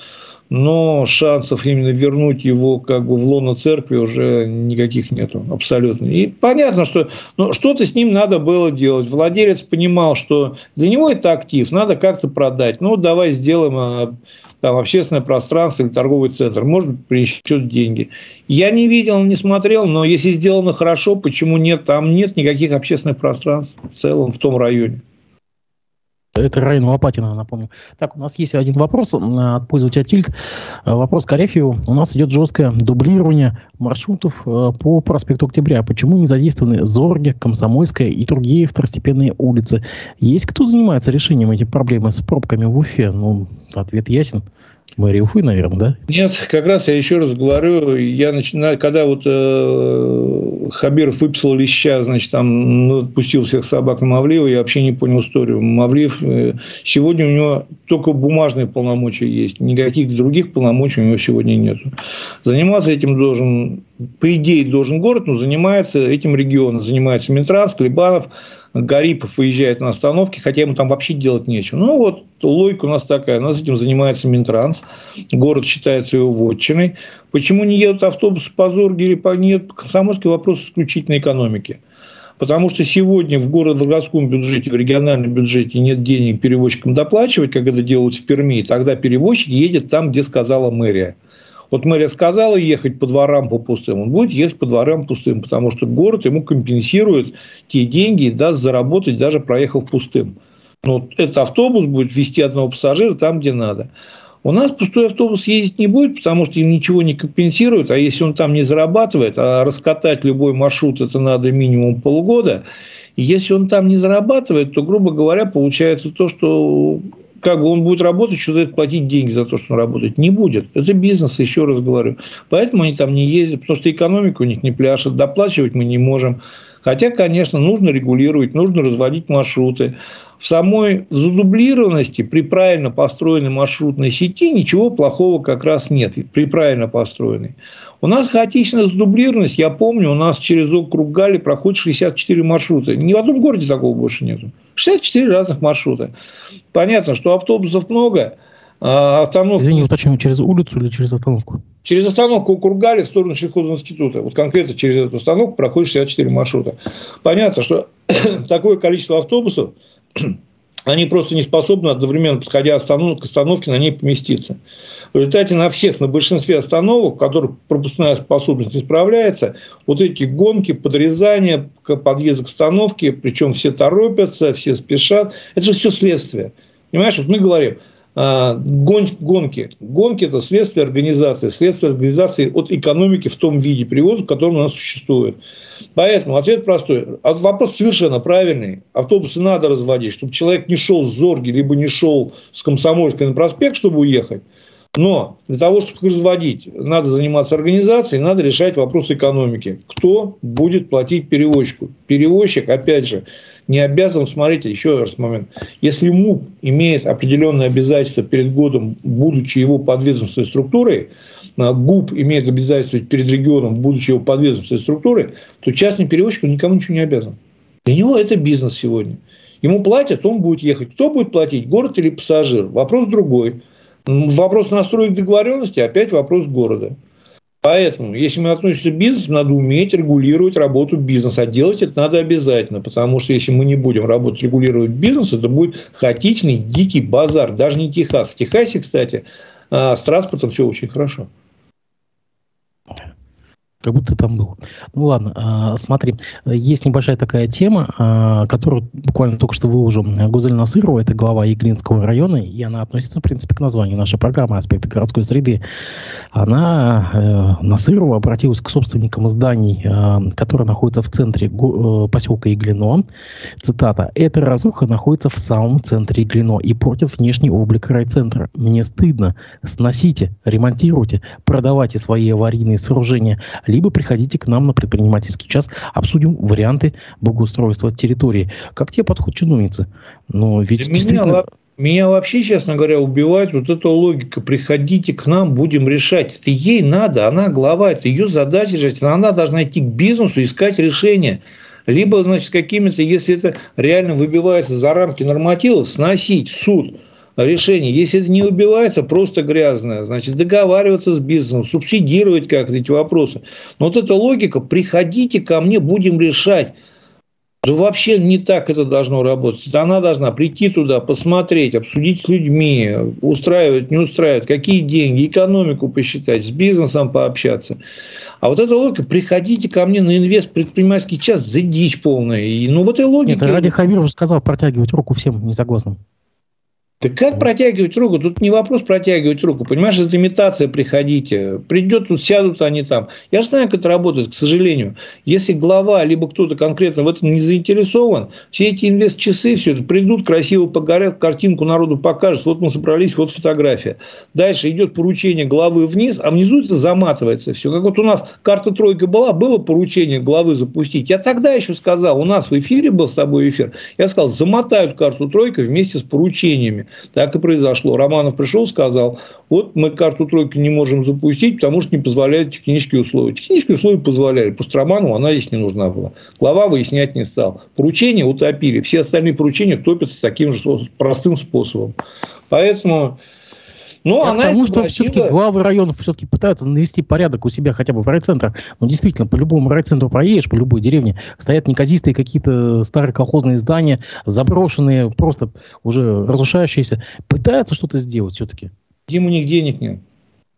но шансов именно вернуть его как бы в лоно церкви уже никаких нету, абсолютно. И понятно, что ну, что-то с ним надо было делать. Владелец понимал, что для него это актив, надо как-то продать. Ну, давай сделаем а, там, общественное пространство или торговый центр. Может принесет деньги. Я не видел, не смотрел, но если сделано хорошо, почему нет? Там нет никаких общественных пространств в целом в том районе. Это район Лопатина, напомню. Так, у нас есть один вопрос от пользователя Тильт. Вопрос к Арефию. У нас идет жесткое дублирование маршрутов э, по проспекту Октября. Почему не задействованы Зорге, Комсомольская и другие второстепенные улицы? Есть кто занимается решением этих проблем с пробками в Уфе? Ну, ответ ясен. Мэрия Уфы, наверное, да? Нет, как раз я еще раз говорю, я начинаю, когда вот э, Хабиров выписал леща, значит, там ну, отпустил всех собак на Мавлиева, я вообще не понял историю. Мавлиев, э, сегодня у него только бумажные полномочия есть, никаких других полномочий у него сегодня нет. Заниматься этим должен, по идее, должен город, но занимается этим регион, занимается Минтранс, Клебанов, Гарипов выезжает на остановке, хотя ему там вообще делать нечего. Ну, вот логика у нас такая. У нас этим занимается Минтранс. Город считается его вотчиной. Почему не едут автобусы по Зорге или по... Нет, комсомольский вопрос исключительно экономики. Потому что сегодня в, город, в городском бюджете, в региональном бюджете нет денег перевозчикам доплачивать, как это делают в Перми. Тогда перевозчик едет там, где сказала мэрия. Вот мэрия сказала ехать по дворам по пустым, он будет ехать по дворам пустым, потому что город ему компенсирует те деньги и даст заработать, даже проехав пустым. Но вот этот автобус будет вести одного пассажира там, где надо. У нас пустой автобус ездить не будет, потому что им ничего не компенсируют, а если он там не зарабатывает, а раскатать любой маршрут это надо минимум полгода, и если он там не зарабатывает, то, грубо говоря, получается то, что как бы он будет работать, что за это платить деньги за то, что он работает? Не будет. Это бизнес, еще раз говорю. Поэтому они там не ездят, потому что экономика у них не пляшет, доплачивать мы не можем. Хотя, конечно, нужно регулировать, нужно разводить маршруты. В самой задублированности при правильно построенной маршрутной сети ничего плохого как раз нет, при правильно построенной. У нас хаотичная задублированность, я помню, у нас через округ Гали проходит 64 маршрута. Ни в одном городе такого больше нету. 64 разных маршрута. Понятно, что автобусов много, а остановка... Извини, уточню, через улицу или через остановку? Через остановку Кургали в сторону сельхозного института. Вот конкретно через эту остановку проходит 64 маршрута. Понятно, что (clears throat) такое количество автобусов, они просто не способны одновременно, подходя к остановке, на ней поместиться. В результате на всех, на большинстве остановок, в которых пропускная способность не справляется, вот эти гонки, подрезания, подъезд к остановке, причем все торопятся, все спешат, это же все следствие. Понимаешь, вот мы говорим – а, гонки. Гонки – это следствие организации, следствие организации от экономики в том виде перевоза, в котором у нас существует. Поэтому ответ простой. А вопрос совершенно правильный. Автобусы надо разводить, чтобы человек не шел с Зорги, либо не шел с Комсомольской на проспект, чтобы уехать. Но для того, чтобы их разводить, надо заниматься организацией, надо решать вопрос экономики. Кто будет платить перевозчику? Перевозчик, опять же, не обязан, смотрите, еще раз момент, если МУП имеет определенные обязательства перед годом, будучи его подведомственной структурой, а ГУП имеет обязательства перед регионом, будучи его подведомственной структурой, то частный перевозчик никому ничего не обязан. Для него это бизнес сегодня. Ему платят, он будет ехать. Кто будет платить, город или пассажир? Вопрос другой. Вопрос настроек договоренности, опять вопрос города. Поэтому, если мы относимся к бизнесу, надо уметь регулировать работу бизнеса. А делать это надо обязательно, потому что если мы не будем работать, регулировать бизнес, это будет хаотичный, дикий базар. Даже не Техас. В Техасе, кстати, а, с транспортом все очень хорошо. Как будто там был. Ну ладно, а, смотри, есть небольшая такая тема, а, которую буквально только что выложил Гузель Насырова, это глава Еглинского района, и она относится, в принципе, к названию нашей программы «Аспекты городской среды». Она, э, Насырова, обратилась к собственникам зданий, э, которые находятся в центре э, поселка Иглино. Цитата. «Эта разруха находится в самом центре Иглино и портит внешний облик райцентра. Мне стыдно. Сносите, ремонтируйте, продавайте свои аварийные сооружения, либо приходите к нам на предпринимательский час, обсудим варианты благоустройства территории. Как тебе подход чиновницы? Но ведь Для действительно... Меня, меня вообще, честно говоря, убивает вот эта логика. Приходите к нам, будем решать. Это ей надо, она глава, это ее задача решать. Она должна идти к бизнесу, искать решение либо, значит, какими-то, если это реально выбивается за рамки нормативов, сносить суд решение. Если это не убивается, просто грязное, значит, договариваться с бизнесом, субсидировать как-то эти вопросы. Но вот эта логика, приходите ко мне, будем решать. Да вообще не так это должно работать. Она должна прийти туда, посмотреть, обсудить с людьми, устраивать, не устраивать, какие деньги, экономику посчитать, с бизнесом пообщаться. А вот эта логика, приходите ко мне на инвест предпринимательский час, за дичь полная. И, ну, вот эта логика... Нет, Ради Хавиров сказал протягивать руку всем несогласным. Так как протягивать руку? Тут не вопрос протягивать руку. Понимаешь, это имитация, приходите. Придет, тут сядут они там. Я же знаю, как это работает, к сожалению. Если глава, либо кто-то конкретно в этом не заинтересован, все эти инвест-часы, все это придут, красиво погорят, картинку народу покажут. Вот мы собрались, вот фотография. Дальше идет поручение главы вниз, а внизу это заматывается все. Как вот у нас карта тройка была, было поручение главы запустить. Я тогда еще сказал, у нас в эфире был с тобой эфир, я сказал, замотают карту тройка вместе с поручениями. Так и произошло. Романов пришел, сказал, вот мы карту тройки не можем запустить, потому что не позволяют технические условия. Технические условия позволяли. Просто Романову она здесь не нужна была. Глава выяснять не стал. Поручения утопили. Все остальные поручения топятся таким же простым способом. Поэтому но ну, она потому что все-таки главы районов все-таки пытаются навести порядок у себя хотя бы в райцентрах. Но действительно, по любому райцентру проедешь, по любой деревне, стоят неказистые какие-то старые колхозные здания, заброшенные, просто уже разрушающиеся. Пытаются что-то сделать все-таки. Им у них денег нет.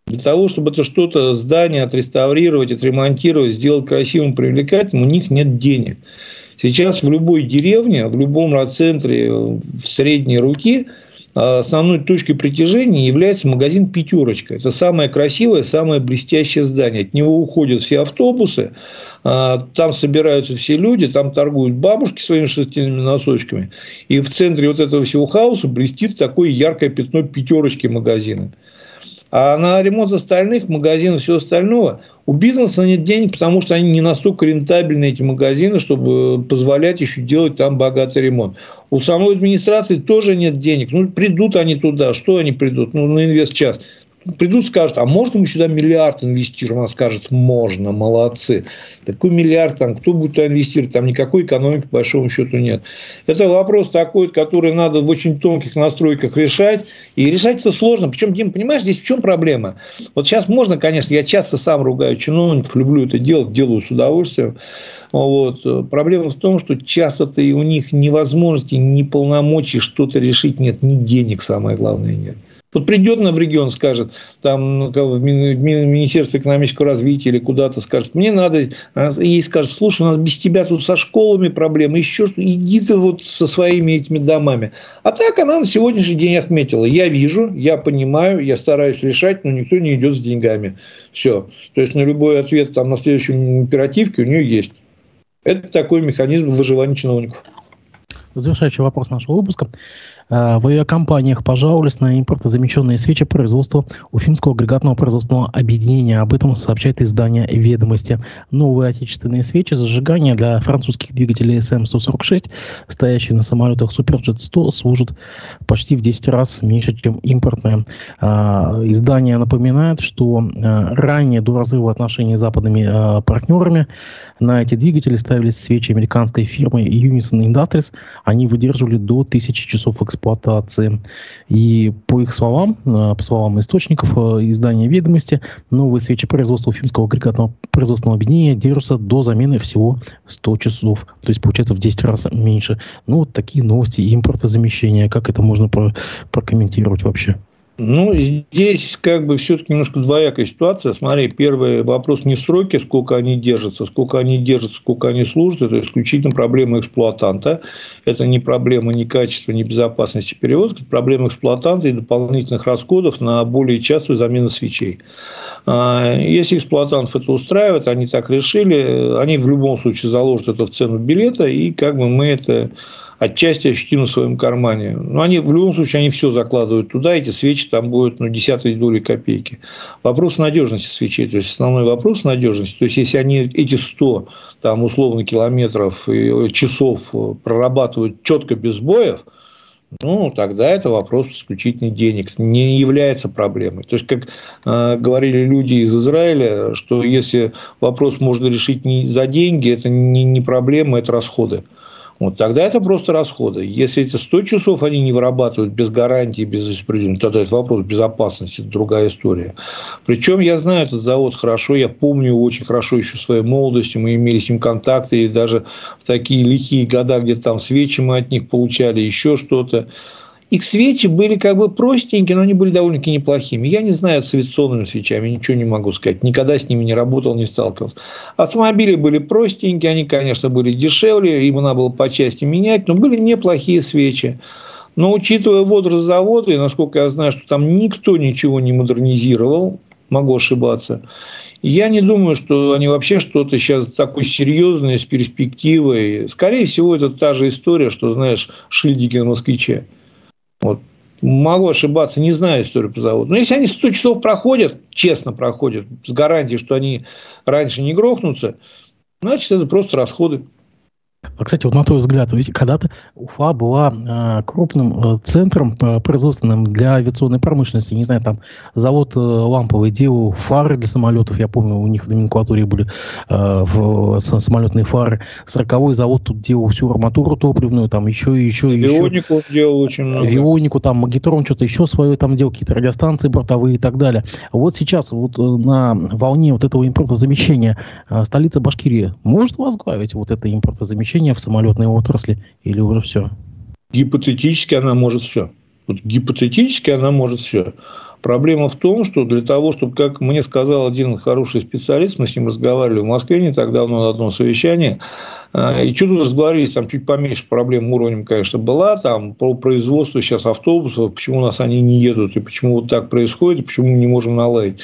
Для того, чтобы это что-то, здание отреставрировать, отремонтировать, сделать красивым, привлекательным, у них нет денег. Сейчас в любой деревне, в любом райцентре, в средней руки – а основной точкой притяжения является магазин «Пятерочка». Это самое красивое, самое блестящее здание. От него уходят все автобусы, а, там собираются все люди, там торгуют бабушки своими шерстяными носочками. И в центре вот этого всего хаоса блестит такое яркое пятно «Пятерочки» магазина. А на ремонт остальных магазинов, все остального, у бизнеса нет денег, потому что они не настолько рентабельны, эти магазины, чтобы позволять еще делать там богатый ремонт. У самой администрации тоже нет денег. Ну, придут они туда. Что они придут? Ну, на инвест-час придут, скажут, а можно мы сюда миллиард инвестируем? Она скажет, можно, молодцы. Такой миллиард, там, кто будет туда инвестировать? Там никакой экономики, по большому счету, нет. Это вопрос такой, который надо в очень тонких настройках решать. И решать это сложно. Причем, Дим, понимаешь, здесь в чем проблема? Вот сейчас можно, конечно, я часто сам ругаю чиновников, люблю это делать, делаю с удовольствием. Вот. Проблема в том, что часто-то и у них ни возможности, ни полномочий что-то решить нет, ни денег, самое главное, нет. Вот придет на в регион, скажет, там, ну, в Министерство экономического развития или куда-то скажет, мне надо, ей скажет, слушай, у нас без тебя тут со школами проблемы, еще что иди ты вот со своими этими домами. А так она на сегодняшний день отметила, я вижу, я понимаю, я стараюсь решать, но никто не идет с деньгами. Все. То есть, на любой ответ там, на следующем оперативке у нее есть. Это такой механизм выживания чиновников. Завершающий вопрос нашего выпуска. Э, в авиакомпаниях пожаловались на импортозамещенные свечи производства Уфимского агрегатного производственного объединения. Об этом сообщает издание «Ведомости». Новые отечественные свечи зажигания для французских двигателей СМ-146, стоящие на самолетах Суперджет-100, служат почти в 10 раз меньше, чем импортные. Э, издание напоминает, что э, ранее до разрыва отношений с западными партнерами на эти двигатели ставились свечи американской фирмы Unison Industries. Они выдерживали до 1000 часов эксплуатации эксплуатации. И по их словам, э, по словам источников э, издания «Ведомости», новые свечи производства Уфимского агрегатного производственного объединения держатся до замены всего 100 часов. То есть, получается, в 10 раз меньше. Ну, вот такие новости импортозамещения. Как это можно прокомментировать вообще? Ну, здесь как бы все-таки немножко двоякая ситуация. Смотри, первый вопрос не сроки, сколько они держатся, сколько они держатся, сколько они служат. Это исключительно проблема эксплуатанта. Это не проблема ни качества, ни безопасности перевозки. Это проблема эксплуатанта и дополнительных расходов на более частую замену свечей. А, если эксплуатантов это устраивает, они так решили, они в любом случае заложат это в цену билета, и как бы мы это отчасти ощутим в своем кармане. Но они в любом случае они все закладывают туда, эти свечи там будут ну, десятой доли копейки. Вопрос надежности свечей, то есть основной вопрос надежности. То есть если они эти 100 там условно километров и часов прорабатывают четко без боев, ну, тогда это вопрос исключительно денег, не является проблемой. То есть, как э, говорили люди из Израиля, что если вопрос можно решить не за деньги, это не, не проблема, это расходы. Вот тогда это просто расходы. Если эти 100 часов они не вырабатывают без гарантии, без распределения, тогда это вопрос безопасности, это другая история. Причем я знаю этот завод хорошо, я помню его очень хорошо еще в своей молодости, мы имели с ним контакты, и даже в такие лихие года, где там свечи мы от них получали, еще что-то. Их свечи были как бы простенькие, но они были довольно-таки неплохими. Я не знаю с авиационными свечами, ничего не могу сказать. Никогда с ними не работал, не сталкивался. Автомобили были простенькие, они, конечно, были дешевле, им надо было по части менять, но были неплохие свечи. Но учитывая возраст завода, и насколько я знаю, что там никто ничего не модернизировал, могу ошибаться, я не думаю, что они вообще что-то сейчас такое серьезное, с перспективой. Скорее всего, это та же история, что, знаешь, шильдики на москвиче. Вот. Могу ошибаться, не знаю историю по заводу. Но если они 100 часов проходят, честно проходят, с гарантией, что они раньше не грохнутся, значит, это просто расходы. А, кстати, вот на твой взгляд, ведь когда-то Уфа была э, крупным э, центром э, производственным для авиационной промышленности. Не знаю, там завод э, ламповый делал фары для самолетов. Я помню, у них в номенклатуре были э, в, самолетные фары. Сороковой завод тут делал всю арматуру топливную, там еще, еще, и еще. Вионику делал очень много. Вионику, там Магитрон что-то еще свое там делал, какие-то радиостанции бортовые и так далее. Вот сейчас вот э, на волне вот этого импортозамещения э, столица Башкирии может возглавить вот это импортозамещение в самолетной отрасли или уже все? Гипотетически она может все. Вот гипотетически она может все. Проблема в том, что для того, чтобы, как мне сказал один хороший специалист, мы с ним разговаривали в Москве не так давно на одном совещании, а, и что тут разговаривались, там чуть поменьше проблем уровнем, конечно, была, там про производство сейчас автобусов, почему у нас они не едут, и почему вот так происходит, и почему мы не можем наладить.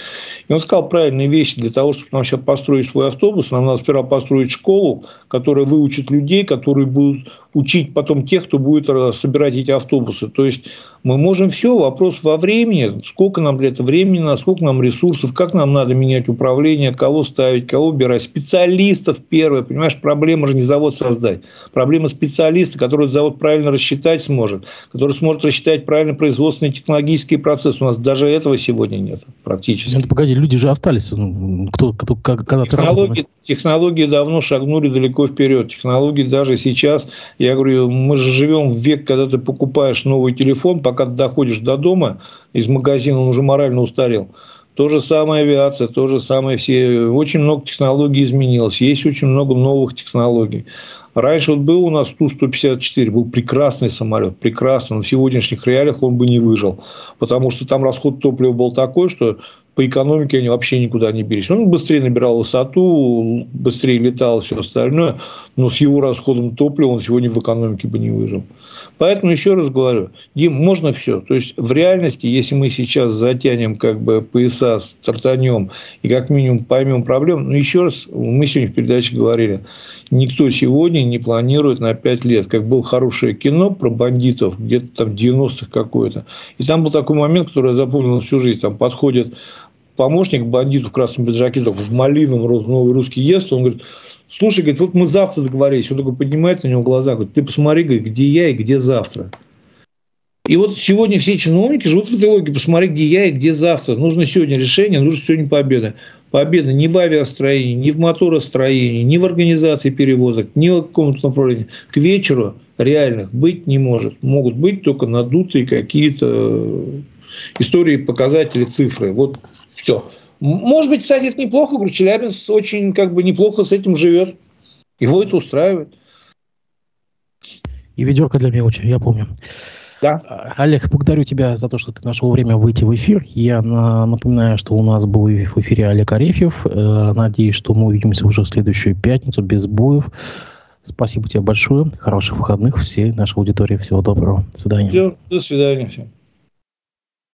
И он сказал правильные вещи, для того, чтобы нам сейчас построить свой автобус, нам надо сперва построить школу, которая выучит людей, которые будут учить потом тех, кто будет собирать эти автобусы. То есть, Мы можем все, вопрос во времени, сколько нам для этого времени, сколько нам ресурсов, как нам надо менять управление, кого ставить, кого убирать. Специалистов первое, понимаешь, проблема же не завод создать. Проблема специалиста, который завод правильно рассчитать сможет, который сможет рассчитать правильно производственные технологические процессы. У нас даже этого сегодня нет практически. Ну, погоди, люди же остались. Ну, кто, кто, когда технологии, технологии давно шагнули далеко вперед. Технологии даже сейчас, я говорю, мы же живем в век, когда ты покупаешь новый телефон, пока ты доходишь до дома, из магазина он уже морально устарел. То же самое авиация, то же самое все. Очень много технологий изменилось. Есть очень много новых технологий. Раньше вот был у нас Ту-154, был прекрасный самолет, прекрасный, но в сегодняшних реалиях он бы не выжил, потому что там расход топлива был такой, что по экономике они вообще никуда не бились. Он быстрее набирал высоту, быстрее летал все остальное, но с его расходом топлива он сегодня в экономике бы не выжил. Поэтому еще раз говорю, Дим, можно все. То есть в реальности, если мы сейчас затянем как бы пояса, стартанем и как минимум поймем проблему, ну еще раз, мы сегодня в передаче говорили, никто сегодня не планирует на 5 лет. Как было хорошее кино про бандитов, где-то там 90-х какое-то. И там был такой момент, который я запомнил всю жизнь. Там подходит помощник бандиту в красном пиджаке, только в малиновом новый русский ест, он говорит, слушай, говорит, вот мы завтра договорились. Он такой поднимает на него глаза, говорит, ты посмотри, говорит, где я и где завтра. И вот сегодня все чиновники живут в этой логике. Посмотри, где я и где завтра. Нужно сегодня решение, нужно сегодня победа. Победа не в авиастроении, не в моторостроении, не в организации перевозок, ни в каком-то направлении. К вечеру реальных быть не может. Могут быть только надутые какие-то истории, показатели, цифры. Вот все. Может быть, кстати, это неплохо. Челябинск очень как бы неплохо с этим живет. Его это устраивает. И ведерко для мелочи, я помню. Да. А, Олег, благодарю тебя за то, что ты нашел время выйти в эфир. Я на, напоминаю, что у нас был в эфире Олег Арефьев. Э, надеюсь, что мы увидимся уже в следующую пятницу без боев. Спасибо тебе большое. Хороших выходных всей нашей аудитории. Всего доброго. До свидания. До свидания всем.